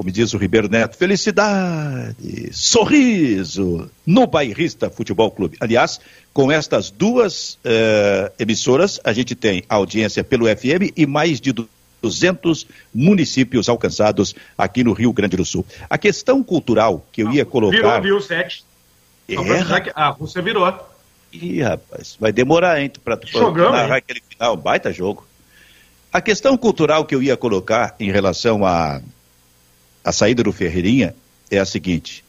como diz o Ribeiro Neto, felicidade, sorriso no Bairrista Futebol Clube. Aliás, com estas duas uh, emissoras, a gente tem audiência pelo FM e mais de 200 municípios alcançados aqui no Rio Grande do Sul. A questão cultural que eu ia colocar. Virou, viu, sete. É, a Rússia virou. Ih, rapaz, vai demorar, hein, para narrar aquele final, baita jogo. A questão cultural que eu ia colocar em relação a a saída do Ferreirinha é a seguinte: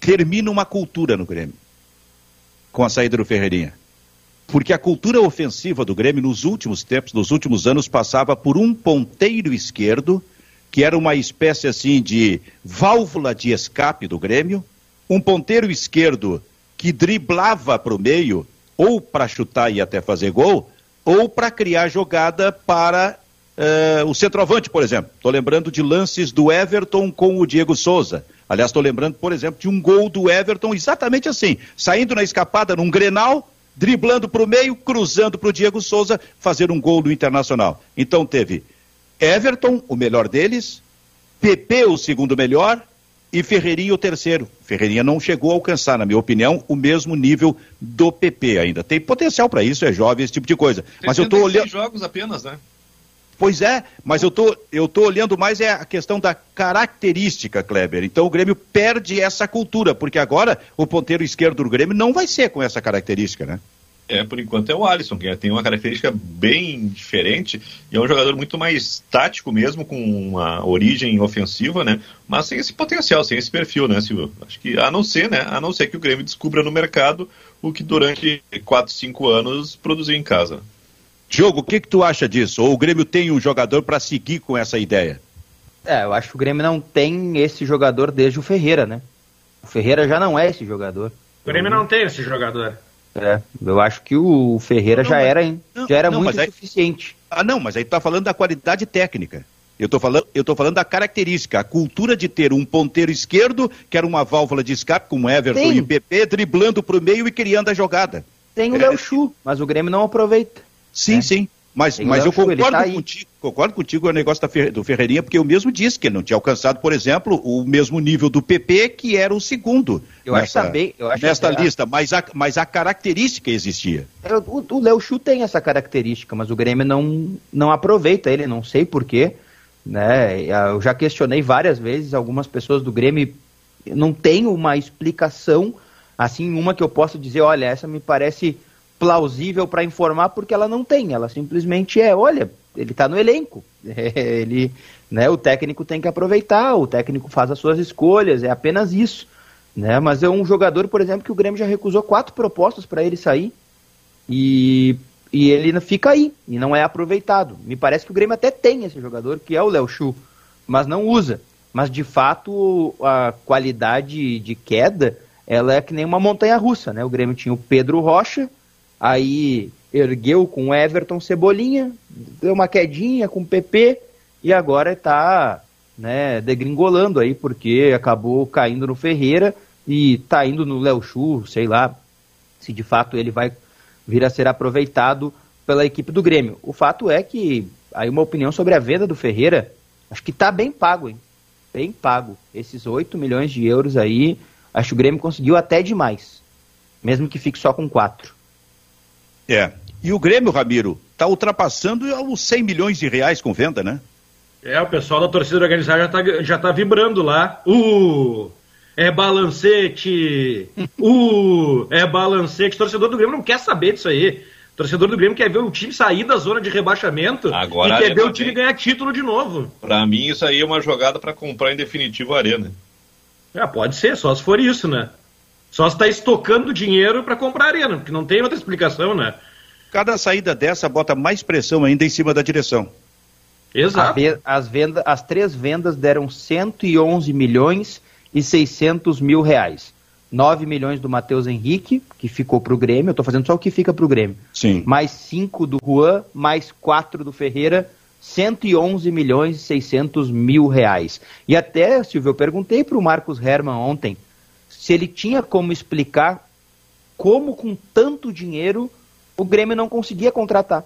termina uma cultura no Grêmio com a saída do Ferreirinha. Porque a cultura ofensiva do Grêmio nos últimos tempos, nos últimos anos, passava por um ponteiro esquerdo, que era uma espécie assim de válvula de escape do Grêmio, um ponteiro esquerdo que driblava para o meio, ou para chutar e até fazer gol, ou para criar jogada para Uh, o centroavante, por exemplo. Estou lembrando de lances do Everton com o Diego Souza. Aliás, estou lembrando, por exemplo, de um gol do Everton exatamente assim, saindo na escapada num Grenal, driblando para o meio, cruzando para o Diego Souza, fazer um gol do Internacional. Então teve Everton, o melhor deles, PP, o segundo melhor, e Ferreirinha, o terceiro. Ferreirinha não chegou a alcançar, na minha opinião, o mesmo nível do PP ainda. Tem potencial para isso, é jovem, esse tipo de coisa. Mas eu estou olhando. jogos apenas, né? Pois é, mas eu tô, eu tô olhando mais é a questão da característica, Kleber. Então o Grêmio perde essa cultura, porque agora o ponteiro esquerdo do Grêmio não vai ser com essa característica, né? É, por enquanto é o Alisson, que tem uma característica bem diferente e é um jogador muito mais tático mesmo, com uma origem ofensiva, né? Mas sem esse potencial, sem esse perfil, né, Silvio? Acho que a não ser, né? A não ser que o Grêmio descubra no mercado o que durante 4, 5 anos produziu em casa. Diogo, o que, que tu acha disso? Ou o Grêmio tem um jogador para seguir com essa ideia? É, eu acho que o Grêmio não tem esse jogador desde o Ferreira, né? O Ferreira já não é esse jogador. O Grêmio não tem esse jogador. É, eu acho que o Ferreira não, já, mas, era, não, já era não, muito suficiente. Ah, não, mas aí tu tá falando da qualidade técnica. Eu tô, falando, eu tô falando da característica, a cultura de ter um ponteiro esquerdo, que era uma válvula de escape, como Everton Sim. e PP, driblando pro meio e criando a jogada. Tem o é. Léo Chu, mas o Grêmio não aproveita. Sim, né? sim. Mas, mas eu concordo tá contigo, concordo contigo o negócio do Ferreirinha, porque eu mesmo disse que ele não tinha alcançado, por exemplo, o mesmo nível do PP, que era o segundo eu nessa, acho também, eu acho nesta lista, mas a, mas a característica existia. É, o, o Léo Chu tem essa característica, mas o Grêmio não, não aproveita ele, não sei porquê. Né? Eu já questionei várias vezes, algumas pessoas do Grêmio não tem uma explicação, assim, uma que eu possa dizer, olha, essa me parece plausível para informar porque ela não tem, ela simplesmente é, olha, ele está no elenco, ele, né, o técnico tem que aproveitar, o técnico faz as suas escolhas, é apenas isso, né? Mas é um jogador, por exemplo, que o Grêmio já recusou quatro propostas para ele sair e, e ele fica aí e não é aproveitado. Me parece que o Grêmio até tem esse jogador que é o Léo Chu, mas não usa. Mas de fato a qualidade de queda ela é que nem uma montanha russa, né? O Grêmio tinha o Pedro Rocha, Aí ergueu com Everton Cebolinha, deu uma quedinha com PP e agora está né, degringolando aí, porque acabou caindo no Ferreira e está indo no Léo Chu, sei lá, se de fato ele vai vir a ser aproveitado pela equipe do Grêmio. O fato é que, aí uma opinião sobre a venda do Ferreira, acho que está bem pago, hein? Bem pago. Esses 8 milhões de euros aí, acho que o Grêmio conseguiu até demais. Mesmo que fique só com 4. É. E o Grêmio, Ramiro, está ultrapassando os 100 milhões de reais com venda, né? É, o pessoal da torcida organizada já está já tá vibrando lá. Uh! é balancete, uh, é balancete. O torcedor do Grêmio não quer saber disso aí. O torcedor do Grêmio quer ver o time sair da zona de rebaixamento Agora, e quer ver o time ganhar título de novo. Pra mim, isso aí é uma jogada pra comprar em definitivo a Arena. É, pode ser, só se for isso, né? Só se tá estocando dinheiro para comprar arena, porque não tem outra explicação, né? Cada saída dessa bota mais pressão ainda em cima da direção. Exato. As, vendas, as três vendas deram 111 milhões e 600 mil reais. 9 milhões do Matheus Henrique, que ficou para o Grêmio, eu estou fazendo só o que fica para o Grêmio. Sim. Mais 5 do Juan, mais 4 do Ferreira, 111 milhões e 600 mil reais. E até, Silvio, eu perguntei para o Marcos Herman ontem se ele tinha como explicar como com tanto dinheiro o Grêmio não conseguia contratar.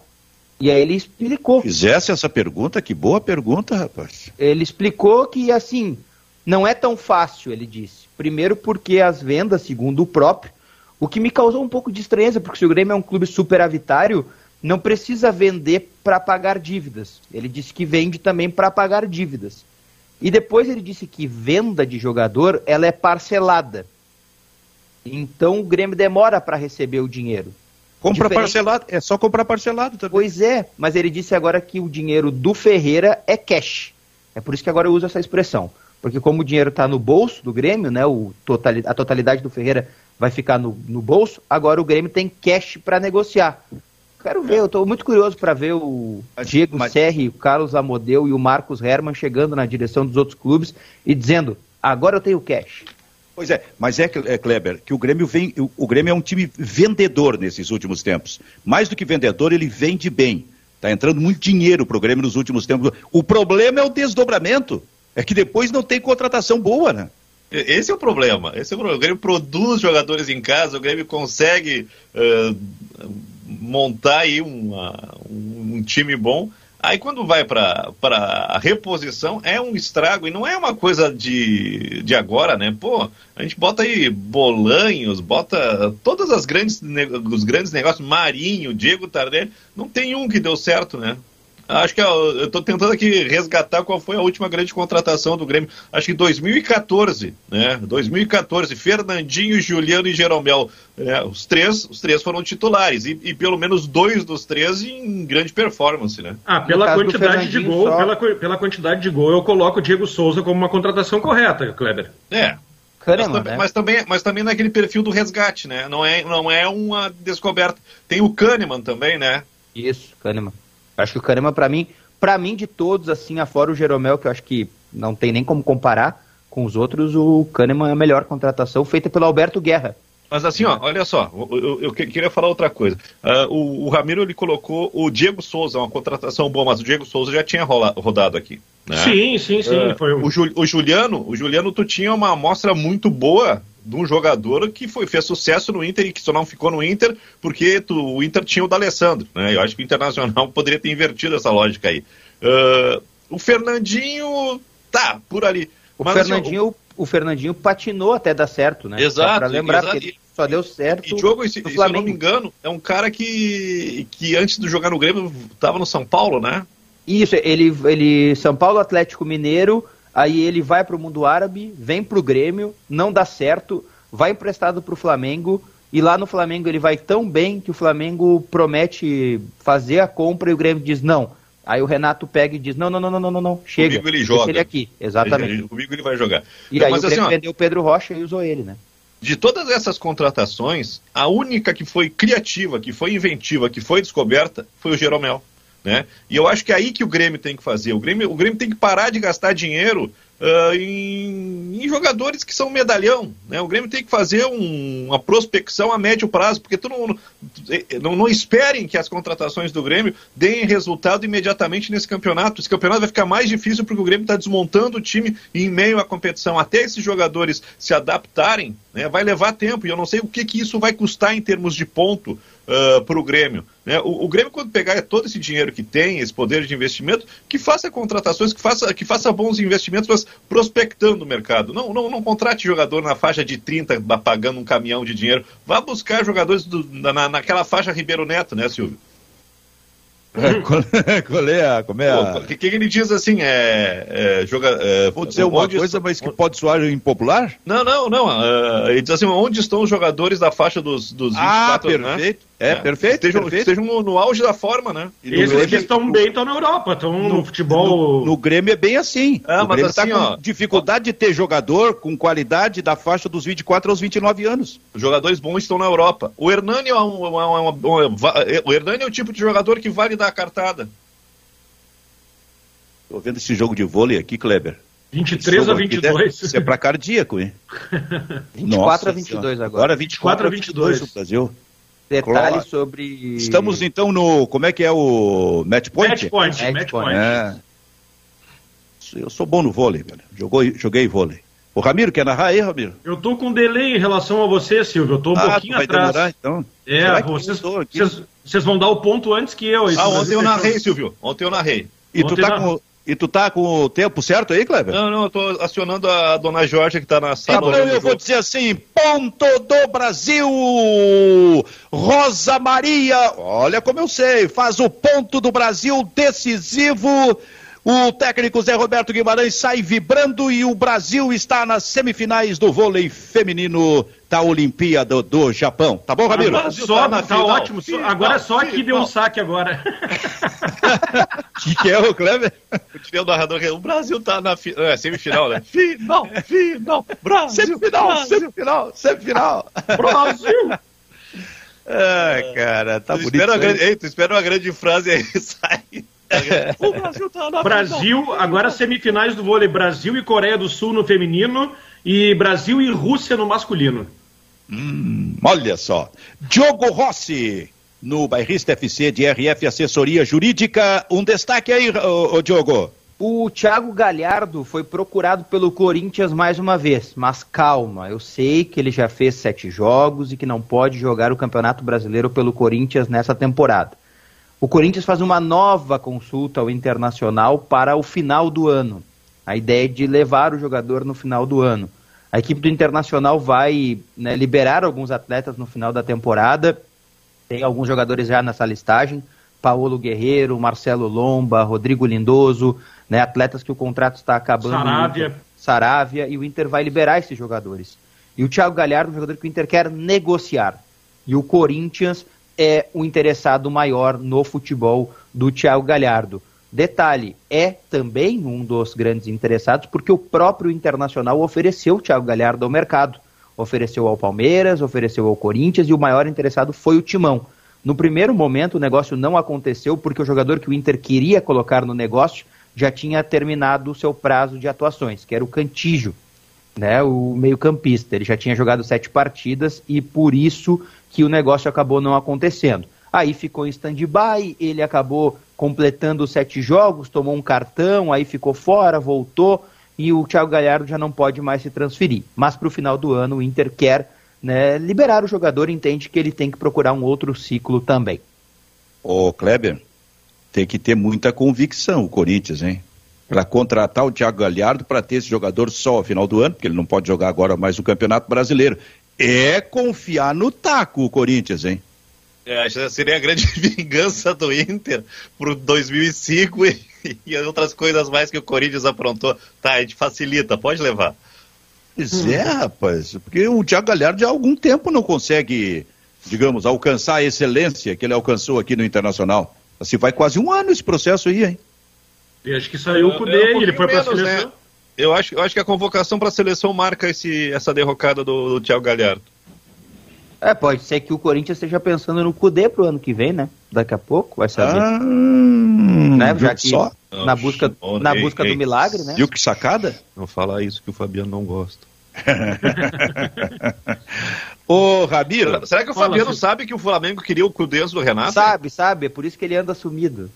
E aí ele explicou. Fizesse essa pergunta, que boa pergunta, rapaz. Ele explicou que, assim, não é tão fácil, ele disse. Primeiro porque as vendas, segundo o próprio, o que me causou um pouco de estranheza, porque se o Grêmio é um clube superavitário, não precisa vender para pagar dívidas. Ele disse que vende também para pagar dívidas. E depois ele disse que venda de jogador, ela é parcelada. Então o Grêmio demora para receber o dinheiro. Compra Diferente- parcelado, é só comprar parcelado também. Pois é, mas ele disse agora que o dinheiro do Ferreira é cash. É por isso que agora eu uso essa expressão. Porque como o dinheiro está no bolso do Grêmio, né, o totali- a totalidade do Ferreira vai ficar no, no bolso, agora o Grêmio tem cash para negociar. Quero ver, eu estou muito curioso para ver o Diego mas- Serri, o Carlos Amodeu e o Marcos Herman chegando na direção dos outros clubes e dizendo, agora eu tenho cash. Pois é, mas é, é, Kleber, que o Grêmio vem, o, o Grêmio é um time vendedor nesses últimos tempos. Mais do que vendedor, ele vende bem. Está entrando muito dinheiro para o Grêmio nos últimos tempos. O problema é o desdobramento. É que depois não tem contratação boa, né? Esse é o problema. Esse é o problema. O Grêmio produz jogadores em casa, o Grêmio consegue eh, montar aí uma- um, um time bom. Aí quando vai para a reposição é um estrago e não é uma coisa de, de agora, né? Pô, a gente bota aí Bolanhos, bota todas as grandes os grandes negócios, Marinho, Diego Tardelli, não tem um que deu certo, né? Acho que ó, eu estou tentando aqui resgatar qual foi a última grande contratação do Grêmio. Acho que 2014, né? 2014, Fernandinho, Juliano e Jeromel. né? Os três, os três foram titulares e, e pelo menos dois dos três em grande performance, né? Ah, pela quantidade de gol, só- pela, pela quantidade de gol, eu coloco o Diego Souza como uma contratação correta, Kleber. É. Mas, Kahneman, também, né? mas, também, mas também naquele perfil do resgate, né? Não é, não é uma descoberta. Tem o Kahneman também, né? Isso, Kahneman. Acho que o Kahneman, pra mim, para mim de todos, assim, afora o Jeromel, que eu acho que não tem nem como comparar com os outros, o Kahneman é a melhor contratação feita pelo Alberto Guerra. Mas assim, ó, olha só, eu, eu- eu que- queria falar outra coisa. Ah, o, o Ramiro ele colocou o Diego Souza, uma contratação boa, mas o Diego Souza já tinha rola- rodado aqui. Né? Sim, sim, sim. Ah, foi o, Ju- o Juliano, o Juliano, tu tinha uma amostra muito boa de um jogador que foi, fez sucesso no Inter e que só não ficou no Inter porque tu- o Inter tinha o D'Alessandro, né? Eu acho que o Internacional poderia ter invertido essa lógica aí. Ah, o Fernandinho, tá, por ali. O Mas, assim, Fernandinho, o Fernandinho patinou até dar certo, né? Exato, Só pra lembrar, exato. porque só deu certo E Diogo, se, se eu não me engano, é um cara que, que antes de jogar no Grêmio estava no São Paulo, né? Isso, ele, ele São Paulo Atlético Mineiro, aí ele vai pro mundo árabe, vem pro Grêmio, não dá certo, vai emprestado pro Flamengo, e lá no Flamengo ele vai tão bem que o Flamengo promete fazer a compra e o Grêmio diz não. Aí o Renato pega e diz: não, não, não, não, não, não, chega. Comigo ele joga. ele aqui. Exatamente. Ele- comigo ele vai jogar. E aí Mas o assim, Grêmio vendeu o Pedro Rocha e usou ele, né? de todas essas contratações, a única que foi criativa, que foi inventiva, que foi descoberta, foi o Jeromel. Né? E eu acho que é aí que o Grêmio tem que fazer. O Grêmio, o Grêmio tem que parar de gastar dinheiro ah, em, em jogadores que são medalhão. Né? O Grêmio tem que fazer um- uma prospecção a médio prazo, porque tu não, não, não esperem que as contratações do Grêmio deem resultado imediatamente nesse campeonato. Esse campeonato vai ficar mais difícil porque o Grêmio está desmontando o time em meio à competição. Até esses jogadores se adaptarem, né, vai levar tempo. E eu não sei o que, que isso vai custar em termos de ponto para o Grêmio. Né? O, o Grêmio, quando pegar todo esse dinheiro que tem, esse poder de investimento, que faça contratações, que faça, que faça bons investimentos, mas prospectando o mercado. Não, não, não contrate jogador na faixa de 30, pagando um caminhão de dinheiro. Vá buscar jogadores do- na, naquela faixa Ribeiro Neto, né, Silvio? qual é a. Como é a... O que, que ele diz assim? É, é, joga, é, Vou dizer uma coisa, estão, mas que pode soar impopular? Não, não, não. Uh, ele diz assim: onde estão os jogadores da faixa dos, dos 24 ah, perfeito. Né? É, é, perfeito. Estejam, perfeito. estejam no, no, auge da forma, né? E Esses Grêmio, que estão bem estão na Europa, estão no, no, futebol. No, no, Grêmio é bem assim. Ah, o Grêmio está assim, com ó, dificuldade de ter jogador com qualidade da faixa dos 24 aos 29 anos. Os jogadores bons estão na Europa. O Hernani é, um, é um, um, o Hernani é o tipo de jogador que vale dar a cartada. Tô vendo esse jogo de vôlei aqui, Kleber. 23 a 22. Isso é para cardíaco, hein? 24 Nossa, a 22 agora. Agora 24 a 22 no Brasil. Detalhes sobre. Estamos então no. Como é que é o match point? Match point. Match, match point. É. Eu sou bom no vôlei, velho. Jogou, joguei vôlei. O Ramiro, quer narrar aí, Ramiro? Eu tô com delay em relação a você, Silvio. Eu tô um ah, pouquinho vai atrás. Demorar, então. É, vocês, vocês, vocês, vão dar o ponto antes que eu. Ah, ontem eu narrei, Silvio. Ontem eu narrei. E ontem tu tá com. E tu tá com o tempo certo aí, Kleber? Não, não, eu tô acionando a dona Jorge que tá na sala. Então eu vou dizer assim, ponto do Brasil! Rosa Maria, olha como eu sei, faz o ponto do Brasil decisivo o técnico Zé Roberto Guimarães sai vibrando e o Brasil está nas semifinais do vôlei feminino da Olimpíada do Japão. Tá bom, Ramiro? Ah, só, tá, tá ótimo. Só, agora é só aqui deu um saque agora. O que, que, é o Kleber? O narrador o Brasil tá na fi, é, semifinal, né? Final, final, Brasil. Semifinal, Brasil. semifinal, semifinal. Brasil. Ai, cara, tá tu bonito. Espera uma grande, ei, tu espera uma grande frase aí sair. o Brasil tá na Brasil, agora semifinais do vôlei, Brasil e Coreia do Sul no feminino e Brasil e Rússia no masculino. Hum, olha só. Diogo Rossi, no Bairrista FC de RF Assessoria Jurídica. Um destaque aí, ô, ô, Diogo. O Thiago Galhardo foi procurado pelo Corinthians mais uma vez, mas calma, eu sei que ele já fez sete jogos e que não pode jogar o Campeonato Brasileiro pelo Corinthians nessa temporada. O Corinthians faz uma nova consulta ao Internacional para o final do ano. A ideia é de levar o jogador no final do ano. A equipe do Internacional vai né, liberar alguns atletas no final da temporada. Tem alguns jogadores já nessa listagem. Paulo Guerreiro, Marcelo Lomba, Rodrigo Lindoso, né, atletas que o contrato está acabando. Saravia. Saravia, e o Inter vai liberar esses jogadores. E o Thiago Galhardo, um jogador que o Inter quer negociar. E o Corinthians é o interessado maior no futebol do Thiago Galhardo. Detalhe, é também um dos grandes interessados porque o próprio Internacional ofereceu o Thiago Galhardo ao mercado. Ofereceu ao Palmeiras, ofereceu ao Corinthians e o maior interessado foi o Timão. No primeiro momento o negócio não aconteceu porque o jogador que o Inter queria colocar no negócio já tinha terminado o seu prazo de atuações, que era o Cantígio, né, o meio-campista. Ele já tinha jogado sete partidas e por isso que o negócio acabou não acontecendo. Aí ficou em stand-by, ele acabou completando sete jogos, tomou um cartão, aí ficou fora, voltou e o Thiago Galhardo já não pode mais se transferir. Mas para o final do ano o Inter quer né, liberar o jogador, entende que ele tem que procurar um outro ciclo também. Ô Kleber, tem que ter muita convicção o Corinthians, hein? Para contratar o Thiago Galhardo para ter esse jogador só ao final do ano, porque ele não pode jogar agora mais o Campeonato Brasileiro é confiar no taco o Corinthians, hein? É, seria a grande vingança do Inter pro 2005 e, e outras coisas mais que o Corinthians aprontou. Tá, a gente facilita, pode levar. Pois é, rapaz, porque o Thiago Galhardo já há algum tempo não consegue, digamos, alcançar a excelência que ele alcançou aqui no Internacional. Assim, vai quase um ano esse processo aí, hein? E acho que saiu o Cudê, um ele foi para a seleção. Né? Eu acho, eu acho que a convocação para a seleção marca esse, essa derrocada do, do Thiago Galhardo. É, pode ser que o Corinthians esteja pensando no Cudê pro ano que vem, né? Daqui a pouco, vai saber. Ah, né? Já que só? na busca, na ei, busca ei, do milagre, né? Viu que sacada? Não falar isso que o Fabiano não gosta. Ô, Rabiro. Será que o Fabiano sabe que o Flamengo queria o Cudê do Renato? Sabe, sabe. É por isso que ele anda sumido.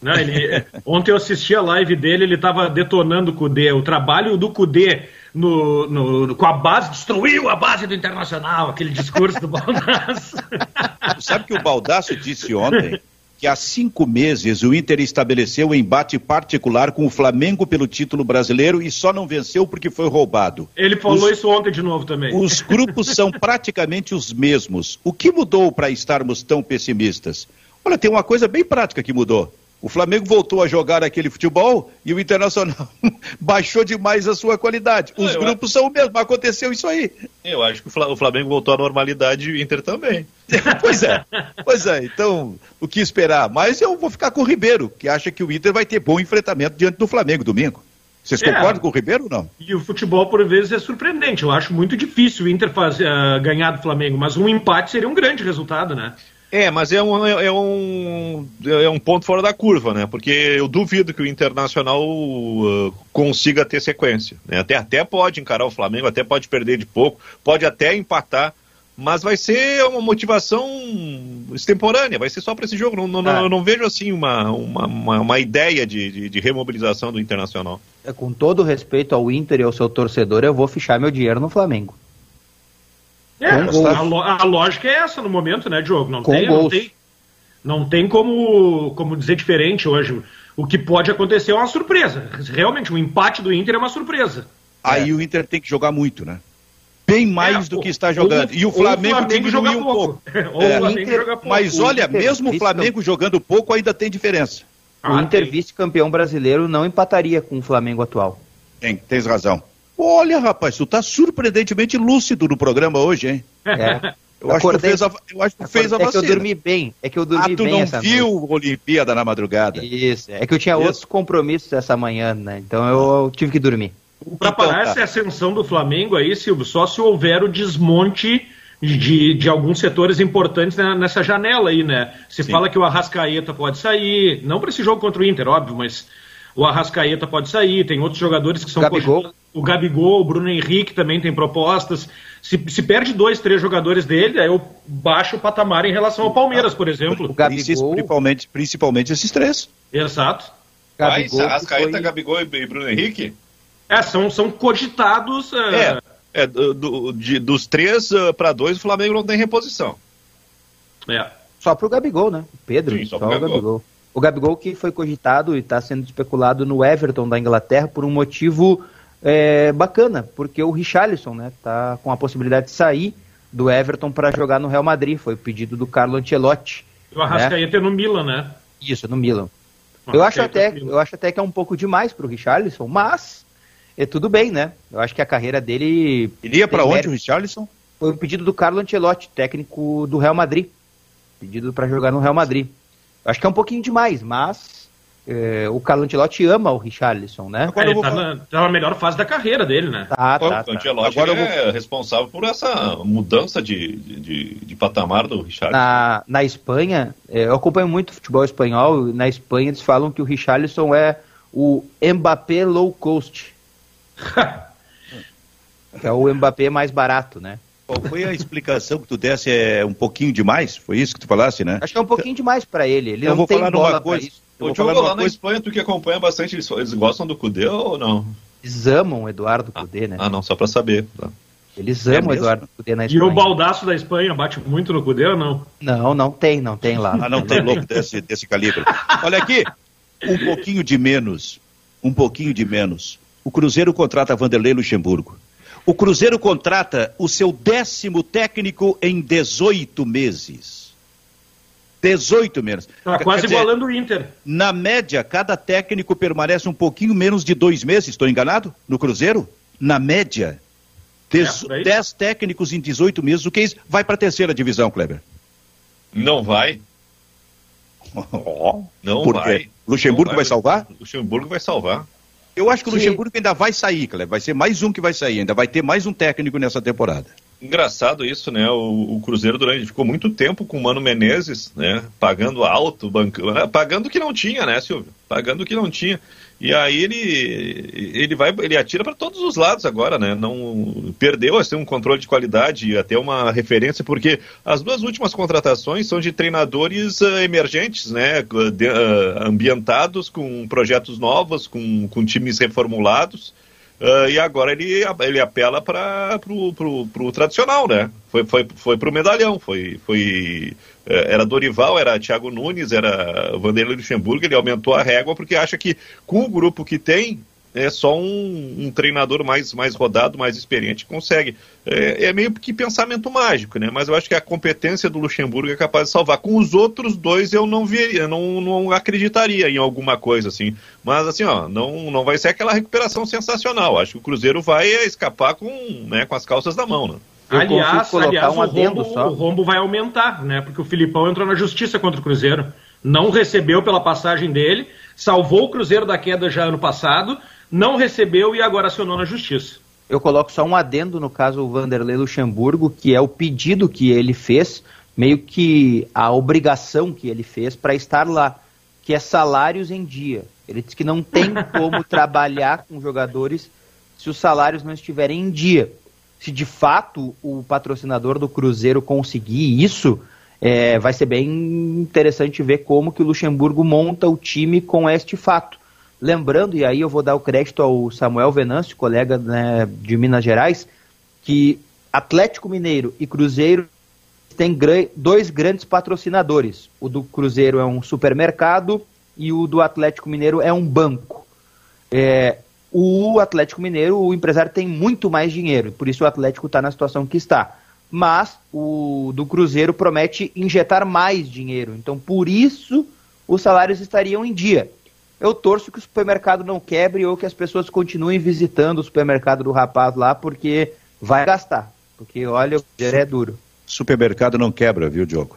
Não, ele, ontem eu assisti a live dele, ele estava detonando o Cudê. O trabalho do Cudê no, no, com a base, destruiu a base do Internacional, aquele discurso do Baldaço. Sabe que o Baldaço disse ontem que há cinco meses o Inter estabeleceu um embate particular com o Flamengo pelo título brasileiro e só não venceu porque foi roubado. Ele falou os, isso ontem de novo também. Os grupos são praticamente os mesmos. O que mudou para estarmos tão pessimistas? Olha, tem uma coisa bem prática que mudou. O Flamengo voltou a jogar aquele futebol e o Internacional baixou demais a sua qualidade. Os eu grupos acho... são o mesmo, aconteceu isso aí. Eu acho que o Flamengo voltou à normalidade e o Inter também. pois é, pois é. Então, o que esperar? Mas eu vou ficar com o Ribeiro, que acha que o Inter vai ter bom enfrentamento diante do Flamengo domingo. Vocês é, concordam com o Ribeiro ou não? E o futebol, por vezes, é surpreendente. Eu acho muito difícil o Inter fazer, uh, ganhar do Flamengo, mas um empate seria um grande resultado, né? É, mas é um, é, um, é um ponto fora da curva, né? Porque eu duvido que o Internacional uh, consiga ter sequência. Né? Até, até pode encarar o Flamengo, até pode perder de pouco, pode até empatar, mas vai ser uma motivação extemporânea, vai ser só para esse jogo. Não, não, ah. Eu não vejo assim uma, uma, uma, uma ideia de, de, de, remobilização do Internacional. É, com todo respeito ao Inter e ao seu torcedor, eu vou fichar meu dinheiro no Flamengo. É, a, a, lógica é essa no momento, né, Diogo? Não, tem, não tem, não tem como, como dizer diferente hoje. O que pode acontecer é uma surpresa. Realmente, o empate do Inter é uma surpresa. Aí é. o Inter tem que jogar muito, né? Bem mais é, do que está jogando. Ou, e o Flamengo, o Flamengo joga um pouco. pouco. É, Inter, pouco. Mas olha, mesmo o Flamengo jogando pouco ainda tem diferença. O ah, Inter vice-campeão brasileiro não empataria com o Flamengo atual. Tem, tens razão. Olha, rapaz, tu tá surpreendentemente lúcido no programa hoje, hein? É. Eu, acho que fez a, eu acho que fez a vacina. É que eu dormi bem. É que eu dormi ah, tu bem não viu noite. Olimpíada na madrugada. Isso. É que eu tinha Isso. outros compromissos essa manhã, né? Então eu tive que dormir. Para então, parar tá. essa ascensão do Flamengo aí, Silvio, só se houver o desmonte de, de alguns setores importantes nessa janela aí, né? Se Sim. fala que o Arrascaeta pode sair, não para esse jogo contra o Inter, óbvio, mas o Arrascaeta pode sair, tem outros jogadores que são Gabigol. o Gabigol, o Bruno Henrique também tem propostas. Se, se perde dois, três jogadores dele, aí eu baixo o patamar em relação ao Palmeiras, por exemplo. O Gabigol... Principalmente, principalmente esses três. Exato. Gabigol, Mas, Arrascaeta, foi... Gabigol e Bruno Henrique? É, são, são cogitados. Uh... É, é do, do, de, dos três uh, para dois, o Flamengo não tem reposição. É. Só pro Gabigol, né? Pedro, Sim, só, só o Gabigol. Gabigol. O Gabigol que foi cogitado e está sendo especulado no Everton da Inglaterra por um motivo é, bacana, porque o Richarlison né, tá com a possibilidade de sair do Everton para jogar no Real Madrid. Foi o pedido do Carlo Ancelotti. O Arrascaeta né? no Milan, né? Isso, no Milan. Eu acho, até, eu acho até que é um pouco demais para o Richarlison, mas é tudo bem, né? Eu acho que a carreira dele. Iria para onde o Richarlison? Foi o pedido do Carlo Ancelotti, técnico do Real Madrid. Pedido para jogar no Real Madrid. Acho que é um pouquinho demais, mas é, o Carlo Ancelotti ama o Richarlison, né? Agora é, ele tá, na, tá na melhor fase da carreira dele, né? Tá, tá, o Ancelotti Agora é vou... responsável por essa mudança de, de, de patamar do Richarlison. Na, na Espanha, é, eu acompanho muito futebol espanhol, na Espanha eles falam que o Richarlison é o Mbappé low cost. é o Mbappé mais barato, né? Qual foi a explicação que tu desse? É um pouquinho demais? Foi isso que tu falasse, né? Acho que é um pouquinho demais para ele. Ele eu não vou tem falar bola coisa. isso. Eu vou falar lá na coisa... Espanha, tu que acompanha bastante, eles, eles gostam do Cudê ou não? Eles amam o Eduardo ah, Cudê, né? Ah, não, só para saber. Tá. Eles amam é o Eduardo Cudê na Espanha. E o baldaço da Espanha bate muito no Cudê ou não? Não, não tem, não tem lá. Ah, não tem louco desse, desse calibre. Olha aqui, um pouquinho de menos, um pouquinho de menos. O Cruzeiro contrata Vanderlei Luxemburgo. O Cruzeiro contrata o seu décimo técnico em 18 meses. 18 meses. Está quase dizer, igualando o Inter. Na média, cada técnico permanece um pouquinho menos de dois meses, estou enganado? No Cruzeiro? Na média. 10 é, técnicos em 18 meses, o que é isso? Vai para a terceira divisão, Kleber. Não vai. Oh, não Por vai. Quê? Luxemburgo não vai, vai salvar? Luxemburgo vai salvar. Eu acho que o. Luxemburgo ainda vai sair, Cleber. Vai ser mais um que vai sair, ainda vai ter mais um técnico nessa temporada. Engraçado isso, né? O, o Cruzeiro durante ficou muito tempo com o Mano Menezes, né? Pagando alto, banco, né? pagando o que não tinha, né, Silvio? Pagando o que não tinha. E aí ele ele vai ele atira para todos os lados agora, né? Não perdeu assim um controle de qualidade e até uma referência porque as duas últimas contratações são de treinadores uh, emergentes, né? De, uh, ambientados com projetos novos, com, com times reformulados. Uh, e agora ele, ele apela para o tradicional, né? Foi, foi, foi para o medalhão, foi, foi é, era Dorival, era Thiago Nunes, era Vanderlei Luxemburgo, ele aumentou a régua porque acha que com o grupo que tem, é só um, um, treinador mais, mais rodado, mais experiente consegue. É, é, meio que pensamento mágico, né? Mas eu acho que a competência do Luxemburgo é capaz de salvar. Com os outros dois eu não veria, não, não acreditaria em alguma coisa assim. Mas assim, ó, não, não vai ser aquela recuperação sensacional. Acho que o Cruzeiro vai escapar com, né, com as calças na mão, né? Eu aliás, aliás um o, rombo, o rombo vai aumentar, né? Porque o Filipão entrou na justiça contra o Cruzeiro. Não recebeu pela passagem dele, salvou o Cruzeiro da queda já ano passado, não recebeu e agora acionou na justiça. Eu coloco só um adendo no caso o Vanderlei Luxemburgo, que é o pedido que ele fez, meio que a obrigação que ele fez para estar lá, que é salários em dia. Ele disse que não tem como trabalhar com jogadores se os salários não estiverem em dia se de fato o patrocinador do Cruzeiro conseguir isso, é, vai ser bem interessante ver como que o Luxemburgo monta o time com este fato. Lembrando, e aí eu vou dar o crédito ao Samuel Venâncio, colega né, de Minas Gerais, que Atlético Mineiro e Cruzeiro têm dois grandes patrocinadores. O do Cruzeiro é um supermercado e o do Atlético Mineiro é um banco. É, o Atlético Mineiro, o empresário tem muito mais dinheiro, por isso o Atlético está na situação que está. Mas o do Cruzeiro promete injetar mais dinheiro, então por isso os salários estariam em dia. Eu torço que o supermercado não quebre ou que as pessoas continuem visitando o supermercado do rapaz lá, porque vai gastar. Porque olha, o dinheiro é duro. Supermercado não quebra, viu, Diogo?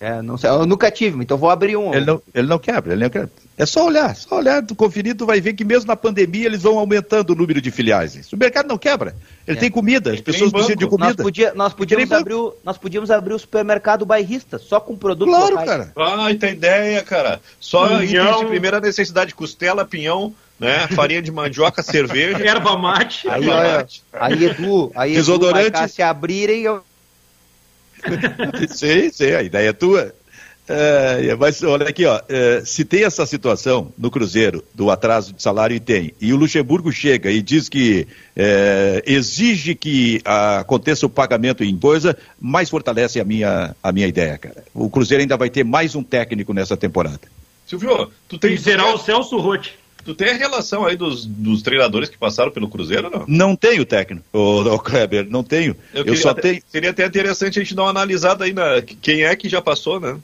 É, não sei, eu nunca tive, então vou abrir um. Ele não, ele não quebra, ele não quebra. É só olhar, só olhar, tu conferir, tu vai ver que mesmo na pandemia eles vão aumentando o número de filiais. O mercado não quebra. Ele é. tem comida, as pessoas precisam de comida. Nós, podia, nós, podíamos abrir o, nós podíamos abrir o supermercado bairrista, só com produtos Claro, locais. cara. Ah, tem ideia, cara. Só itens de primeira necessidade, costela, pinhão, né? Farinha de mandioca, cerveja. Erva mate. Aí, olha, aí Edu, aí Desodorante. Edu, se abrirem, eu... sim, sim, a ideia é tua. É, mas olha aqui, ó, é, se tem essa situação no Cruzeiro do atraso de salário e tem, e o Luxemburgo chega e diz que é, exige que aconteça o pagamento em coisa, mais fortalece a minha, a minha ideia, cara. O Cruzeiro ainda vai ter mais um técnico nessa temporada. Silvio, tu tem. E será o Celso Rotti. Tu tem a relação aí dos, dos treinadores que passaram pelo Cruzeiro, não? Não tenho técnico, o, o Kleber, não tenho. Eu, Eu só até, tenho. Seria até interessante a gente dar uma analisada aí na quem é que já passou, né?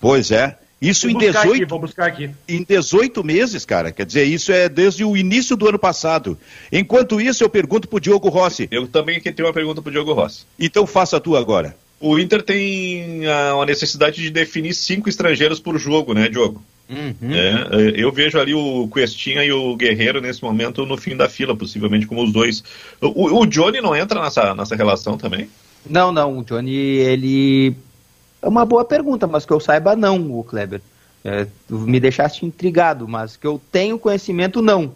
Pois é. Isso em 18, aqui, vou buscar aqui. em 18 meses, cara. Quer dizer, isso é desde o início do ano passado. Enquanto isso, eu pergunto pro Diogo Rossi. Eu também tenho uma pergunta pro Diogo Rossi. Então faça a tua agora. O Inter tem a, a necessidade de definir cinco estrangeiros por jogo, né, Diogo? Uhum. É, eu vejo ali o Questinha e o Guerreiro nesse momento no fim da fila, possivelmente como os dois. O, o Johnny não entra nessa, nessa relação também? Não, não. O Johnny, ele é uma boa pergunta, mas que eu saiba, não, o Kleber. É, me deixaste intrigado, mas que eu tenho conhecimento, não.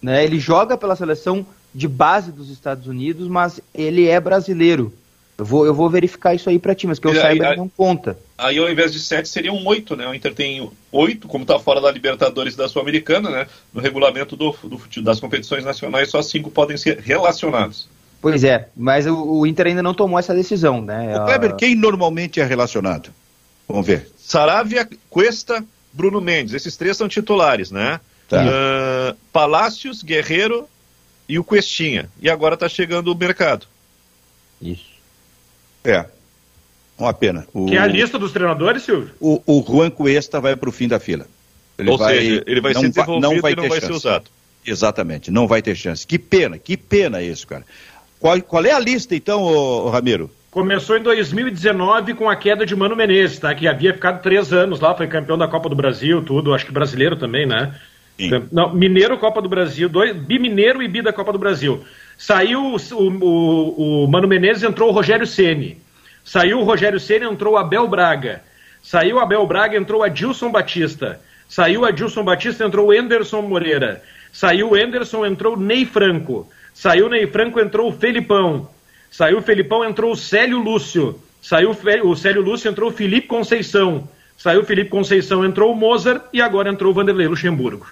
Né? Ele joga pela seleção de base dos Estados Unidos, mas ele é brasileiro. Eu vou, eu vou verificar isso aí para ti, mas que eu saiba, aí, não conta. Aí, ao invés de sete, seriam oito, né? O Inter tem oito, como está fora da Libertadores da Sul-Americana, né? No regulamento do, do, das competições nacionais, só cinco podem ser relacionados. Pois é, mas o, o, Inter ainda não tomou essa decisão, né? O Kleber, quem normalmente é relacionado? Vamos ver. Saravia, Cuesta, Bruno Mendes. Esses três são titulares, né? Tá. Uh, Palácios, Guerreiro e o Questinha. E agora está chegando o mercado. Isso. É. Uma pena. O, que é a lista dos treinadores, Silvio? O, o Juan Cuesta vai para o fim da fila. Ele Ou vai, seja, ele vai ser desenvolvido não vai e não vai chance. ser usado. Exatamente, não vai ter chance. Que pena, que pena isso, cara. Qual, qual é a lista, então, ô, ô, Ramiro? Começou em 2019 com a queda de Mano Menezes, tá? Que havia ficado três anos lá, foi campeão da Copa do Brasil, tudo, acho que brasileiro também, né? Sim. Não, Mineiro, Copa do Brasil, dois, Bimineiro e Bi da Copa do Brasil. Saiu o, o, o Mano Menezes, entrou o Rogério Ceni. Saiu o Rogério Ceni, entrou o Abel Braga. Saiu o Abel Braga, entrou o Adilson Batista. Saiu o Adilson Batista, entrou o Enderson Moreira. Saiu o Enderson, entrou o Ney Franco. Saiu o Ney Franco, entrou o Felipão. Saiu o Felipão, entrou o Célio Lúcio. Saiu o Célio Lúcio, entrou o Felipe Conceição. Saiu o Felipe Conceição, entrou o Mozart e agora entrou o Vanderlei Luxemburgo.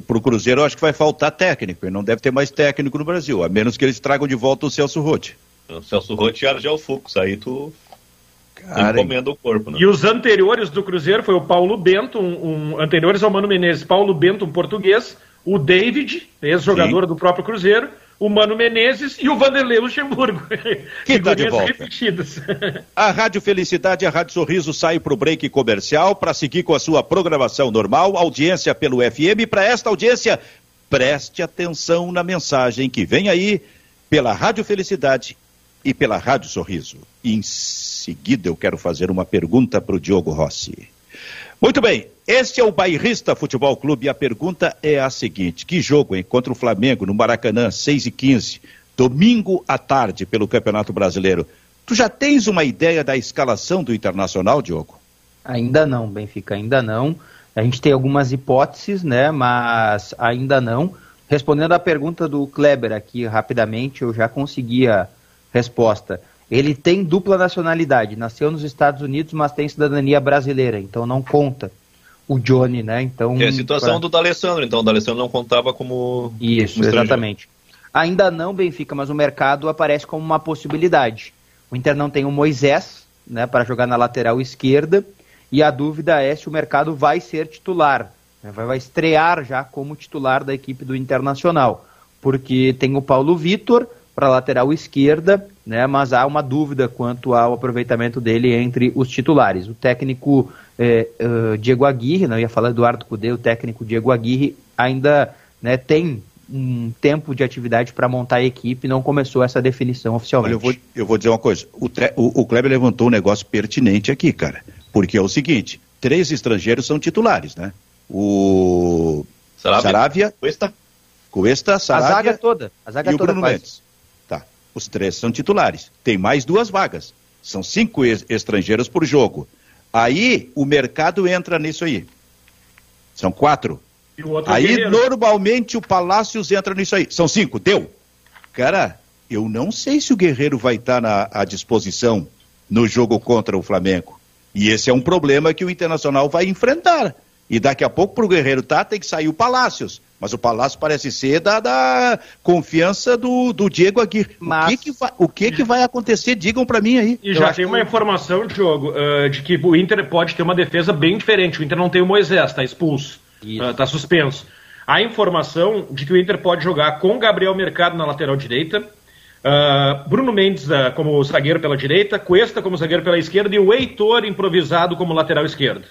Para o Cruzeiro, eu acho que vai faltar técnico. Ele não deve ter mais técnico no Brasil, a menos que eles tragam de volta o Celso Rotti. O Celso Rotti e Argel Fux. Aí tu Cara, encomenda o corpo. Né? E os anteriores do Cruzeiro foi o Paulo Bento, um, um, anteriores ao Mano Menezes, Paulo Bento, um português, o David, ex-jogador do próprio Cruzeiro, o Mano Menezes e o Vanderlei Luxemburgo. Que tá de volta. repetidas. A Rádio Felicidade e a Rádio Sorriso saem para o break comercial para seguir com a sua programação normal, audiência pelo FM. Para esta audiência, preste atenção na mensagem que vem aí pela Rádio Felicidade e pela Rádio Sorriso. Em seguida, eu quero fazer uma pergunta para o Diogo Rossi. Muito bem, este é o Bairrista Futebol Clube e a pergunta é a seguinte: que jogo, hein? Contra o Flamengo, no Maracanã, 6 e 15 domingo à tarde, pelo Campeonato Brasileiro. Tu já tens uma ideia da escalação do Internacional, Diogo? Ainda não, Benfica, ainda não. A gente tem algumas hipóteses, né? Mas ainda não. Respondendo à pergunta do Kleber aqui rapidamente, eu já consegui a resposta. Ele tem dupla nacionalidade, nasceu nos Estados Unidos, mas tem cidadania brasileira, então não conta o Johnny, né? Então, é a situação pra... do D'Alessandro, então o D'Alessandro não contava como Isso, como exatamente. Ainda não Benfica, mas o mercado aparece como uma possibilidade. O Inter não tem o Moisés, né, para jogar na lateral esquerda, e a dúvida é se o mercado vai ser titular, né, vai estrear já como titular da equipe do Internacional, porque tem o Paulo Vitor, para a lateral esquerda, né, mas há uma dúvida quanto ao aproveitamento dele entre os titulares. O técnico é, uh, Diego Aguirre, não ia falar Eduardo Cudê, o técnico Diego Aguirre ainda né, tem um tempo de atividade para montar a equipe, não começou essa definição oficialmente. Olha, eu vou, eu vou dizer uma coisa, o, o, o Kleber levantou um negócio pertinente aqui, cara, porque é o seguinte, três estrangeiros são titulares, né? O Saravia, Cuesta, Cuesta Saravia a zaga toda, a zaga e toda o Bruno Mendes. Os três são titulares. Tem mais duas vagas. São cinco estrangeiros por jogo. Aí o mercado entra nisso aí. São quatro. Aí normalmente o Palácios entra nisso aí. São cinco. Deu. Cara, eu não sei se o Guerreiro vai estar na, à disposição no jogo contra o Flamengo. E esse é um problema que o Internacional vai enfrentar. E daqui a pouco, para o Guerreiro tá, tem que sair o Palácios. Mas o Palácio parece ser da, da confiança do, do Diego Aguirre. Mas... O, que, que, vai, o que, que vai acontecer? Digam para mim aí. E Eu já tem uma que... informação, Diogo, uh, de que o Inter pode ter uma defesa bem diferente. O Inter não tem o Moisés, está expulso, está uh, suspenso. A informação de que o Inter pode jogar com Gabriel Mercado na lateral direita, uh, Bruno Mendes uh, como zagueiro pela direita, Cuesta como zagueiro pela esquerda e o Heitor improvisado como lateral esquerdo.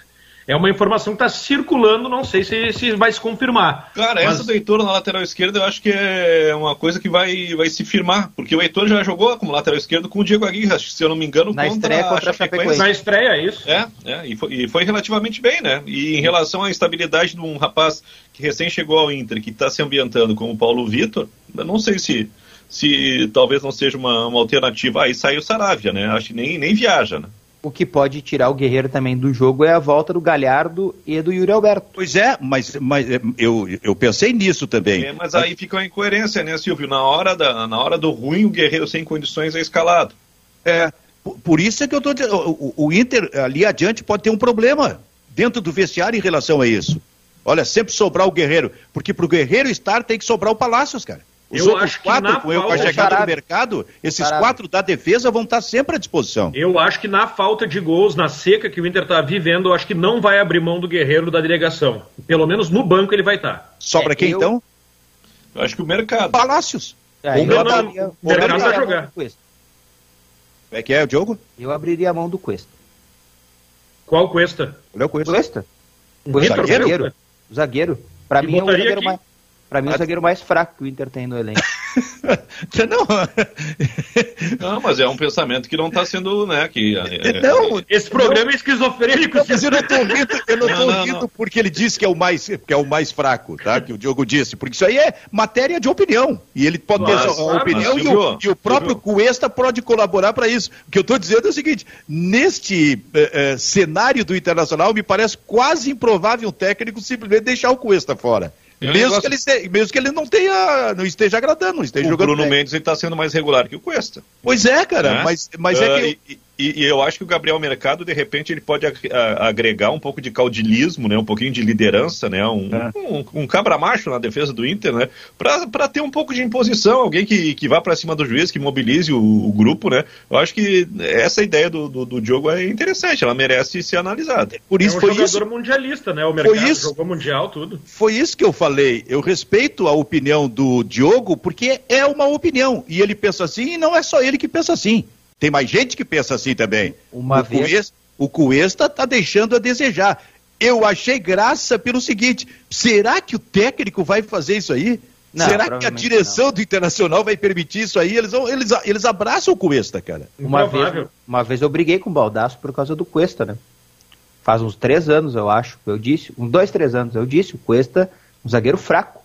É uma informação que está circulando, não sei se, se vai se confirmar. Cara, mas... essa do Heitor na lateral esquerda eu acho que é uma coisa que vai, vai se firmar, porque o Heitor já jogou como lateral esquerdo com o Diego Aguirre, se eu não me engano, na contra estreia contra a Chapecoense. Na estreia, é isso. É, é e, foi, e foi relativamente bem, né? E em relação à estabilidade de um rapaz que recém chegou ao Inter, que está se ambientando como o Paulo Vitor, eu não sei se se talvez não seja uma, uma alternativa. Aí saiu o Saravia, né? Acho que nem, nem viaja, né? O que pode tirar o Guerreiro também do jogo é a volta do Galhardo e do Yuri Alberto. Pois é, mas, mas é, eu, eu pensei nisso também. É, mas aí fica uma incoerência, né, Silvio? Na hora, da, na hora do ruim, o Guerreiro sem condições é escalado. É, por, por isso é que eu estou dizendo, o, o Inter ali adiante pode ter um problema dentro do vestiário em relação a isso. Olha, sempre sobrar o Guerreiro, porque para o Guerreiro estar tem que sobrar o Palácios, cara. Os eu outros quatro, com, com a chegada do mercado, esses quatro da defesa vão estar sempre à disposição. Eu acho que na falta de gols, na seca que o Inter está vivendo, eu acho que não vai abrir mão do Guerreiro da delegação. Pelo menos no banco ele vai estar. Sobra é, quem eu... então? Eu acho que o mercado. Palácios. É, o mercado, não, o mercado vai jogar. Como é que é o Diogo? Eu abriria a mão do Cuesta. Qual Cuesta? Olha o Cuesta. Cuesta. O zagueiro? O zagueiro. Para mim é o zagueiro mais Pra mim, é o zagueiro mais fraco que o Inter tem no elenco. não. não, mas é um pensamento que não está sendo, né? Que, é, é não, esse programa não, é esquizofrênico. Não, mas eu não estou rindo, eu não, não tô rindo porque ele disse que é o mais que é o mais fraco, tá? Que o Diogo disse, porque isso aí é matéria de opinião e ele pode mas, ter a opinião mas, e, o, e, o, próprio Cuesta pode colaborar para isso. O que eu estou dizendo é o seguinte: neste eh, eh, cenário do Internacional me parece quase improvável um técnico simplesmente deixar o Cuesta fora. Mesmo, que ele, mesmo que ele não tenha, não esteja agradando, não esteja o jogando. O Bruno bem. Mendes está sendo mais regular que o Cuesta. Pois é, cara, né? mas, mas uh, é que. E, E, e, eu acho que o Gabriel Mercado, de repente, ele pode agregar um pouco de caudilismo, né? Um pouquinho de liderança, né? Um, é. um, um cabra macho na defesa do Inter, né? Para ter um pouco de imposição, alguém que, que vá para cima do juiz, que mobilize o, o, grupo, né? Eu acho que essa ideia do, do, do Diogo é interessante, ela merece ser analisada. Por isso, é um foi jogador isso, mundialista, né? O Mercado foi isso, jogou mundial, tudo. Foi isso que eu falei. Eu respeito a opinião do Diogo, porque é uma opinião. E ele pensa assim, e não é só ele que pensa assim. Tem mais gente que pensa assim também. Uma o vez... Cuesta, o Cuesta está deixando a desejar. Eu achei graça pelo seguinte: será que o técnico vai fazer isso aí? Não, será que a direção não. do Internacional vai permitir isso aí? Eles, eles, eles abraçam o Cuesta, cara. Uma vez, uma vez eu briguei com o Baldaço por causa do Cuesta, né? Faz uns três anos, eu acho. Eu disse, uns dois, três anos, eu disse, o Cuesta, um zagueiro fraco.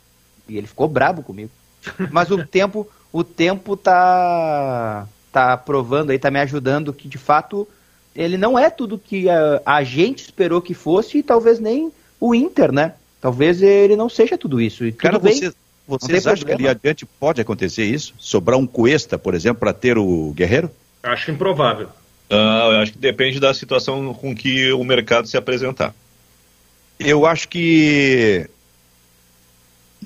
E ele ficou bravo comigo. Mas o tempo, o tempo tá tá provando aí, tá me ajudando que de fato ele não é tudo que a, a gente esperou que fosse e talvez nem o Inter, né? Talvez ele não seja tudo isso. E Cara, bem, vocês, vocês acham que ali adiante pode acontecer isso? Sobrar um Cuesta, por exemplo, para ter o Guerreiro? Acho improvável. Uh, eu acho que depende da situação com que o mercado se apresentar. Eu acho que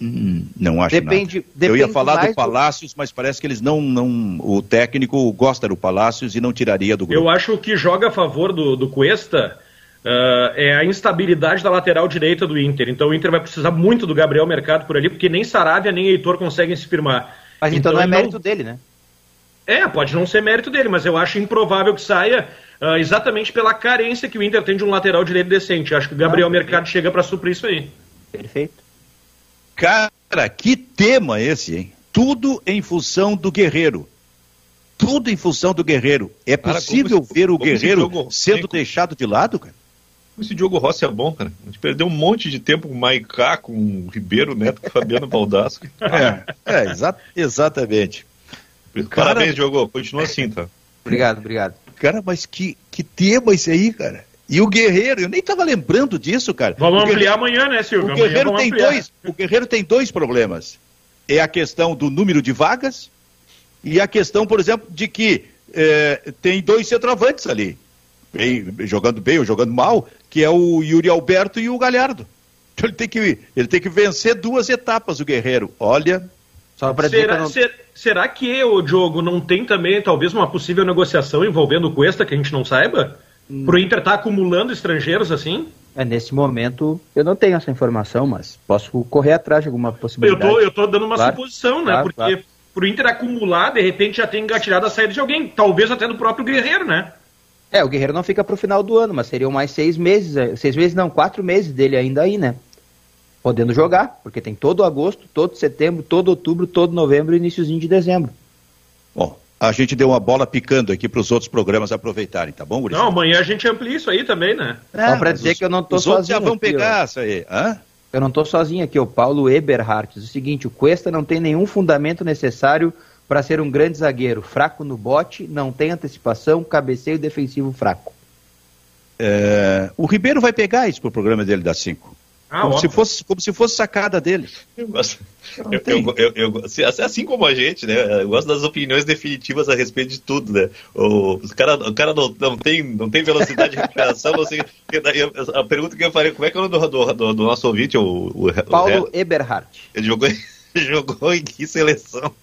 Hum, não acho depende, nada. Depende Eu ia falar do Palácios, do... mas parece que eles não, não. O técnico gosta do Palácios e não tiraria do grupo. Eu acho que joga a favor do, do Cuesta uh, é a instabilidade da lateral direita do Inter. Então o Inter vai precisar muito do Gabriel Mercado por ali, porque nem Saravia nem Heitor conseguem se firmar. Mas então, então não é mérito não... dele, né? É, pode não ser mérito dele, mas eu acho improvável que saia uh, exatamente pela carência que o Inter tem de um lateral direito decente. Acho que o Gabriel ah, Mercado chega para suprir isso aí. Perfeito. Cara, que tema esse, hein? Tudo em função do guerreiro. Tudo em função do guerreiro. É possível cara, ver o guerreiro sendo deixado de lado, cara? Esse Diogo Rossi é bom, cara. A gente perdeu um monte de tempo com o Maicá, com o Ribeiro Neto, com o Fabiano Baldasco. É, é exa exatamente. Parabéns, cara... Diogo. Continua assim, tá? Obrigado, obrigado. Cara, mas que, que tema esse aí, cara? E o Guerreiro, eu nem estava lembrando disso, cara. Vamos ampliar amanhã, né, Silvio? O Guerreiro, tem dois, o Guerreiro tem dois problemas. É a questão do número de vagas e a questão, por exemplo, de que é, tem dois centroavantes ali, bem, jogando bem ou jogando mal, que é o Yuri Alberto e o Galhardo. Então ele tem que, ele tem que vencer duas etapas, o Guerreiro. Olha. Só para será, não... ser, será que o Diogo não tem também, talvez, uma possível negociação envolvendo o Cuesta que a gente não saiba? Pro Inter estar tá acumulando estrangeiros assim? É, nesse momento eu não tenho essa informação, mas posso correr atrás de alguma possibilidade. Eu tô, eu tô dando uma claro, suposição, né? Claro, Porque claro. pro Inter acumular, de repente já tem engatilhado a saída de alguém, talvez até do próprio Guerreiro, né? É, o Guerreiro não fica pro final do ano, mas seriam mais seis meses, é, seis meses não, quatro meses dele ainda aí, né? Podendo jogar, porque tem todo agosto, todo setembro, todo outubro, todo novembro e iníciozinho de dezembro. A gente deu uma bola picando aqui para os outros programas aproveitarem, tá bom, Guriz? Não, amanhã a gente amplia isso aí também, né? É, Só para dizer os, que eu não tô os sozinho. já vão aqui, pegar ó. isso aí. Hã? Eu não tô sozinho aqui, o Paulo Eberhardt diz o seguinte: o Cuesta não tem nenhum fundamento necessário para ser um grande zagueiro. Fraco no bote, não tem antecipação, cabeceio defensivo fraco. É, o Ribeiro vai pegar isso pro programa dele das 5. Ah, como, se fosse, como se fosse sacada dele. Eu gosto. Eu, eu, eu, assim como a gente, né? Eu gosto das opiniões definitivas a respeito de tudo, né? O, o cara, o cara não, não, tem, não tem velocidade de recuperação, não sei. A pergunta que eu falei, como é que é o nome do, do, do nosso ouvinte? O, o Paulo o Eberhardt. Ele jogou, jogou em que seleção?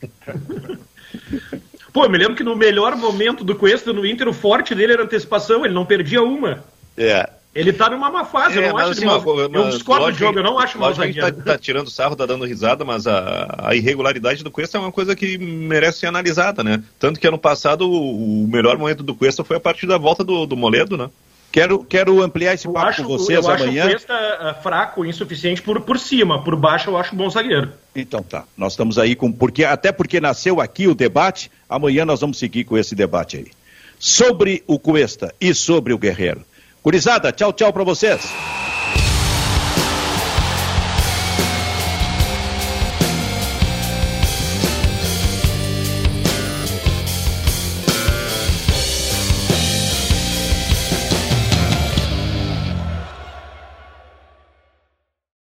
Pô, eu me lembro que no melhor momento do Cuesta no Inter, o forte dele era antecipação, ele não perdia uma. É. Ele tá numa má fase, é, eu não acho assim, uma, Eu discordo do jogo, eu não acho mal zagueiro. Tá, tá tirando sarro, tá dando risada, mas a, a irregularidade do Cuesta é uma coisa que merece ser analisada, né? Tanto que ano passado o, o melhor momento do Cuesta foi a partir da volta do, do Moledo, né? Quero, quero ampliar esse papo acho, com vocês eu amanhã. Eu acho o Cuesta uh, fraco, insuficiente por, por cima, por baixo eu acho bom zagueiro. Então tá, nós estamos aí com, porque até porque nasceu aqui o debate, amanhã nós vamos seguir com esse debate aí. Sobre o Cuesta e sobre o Guerreiro. Gurizada, tchau, tchau para vocês.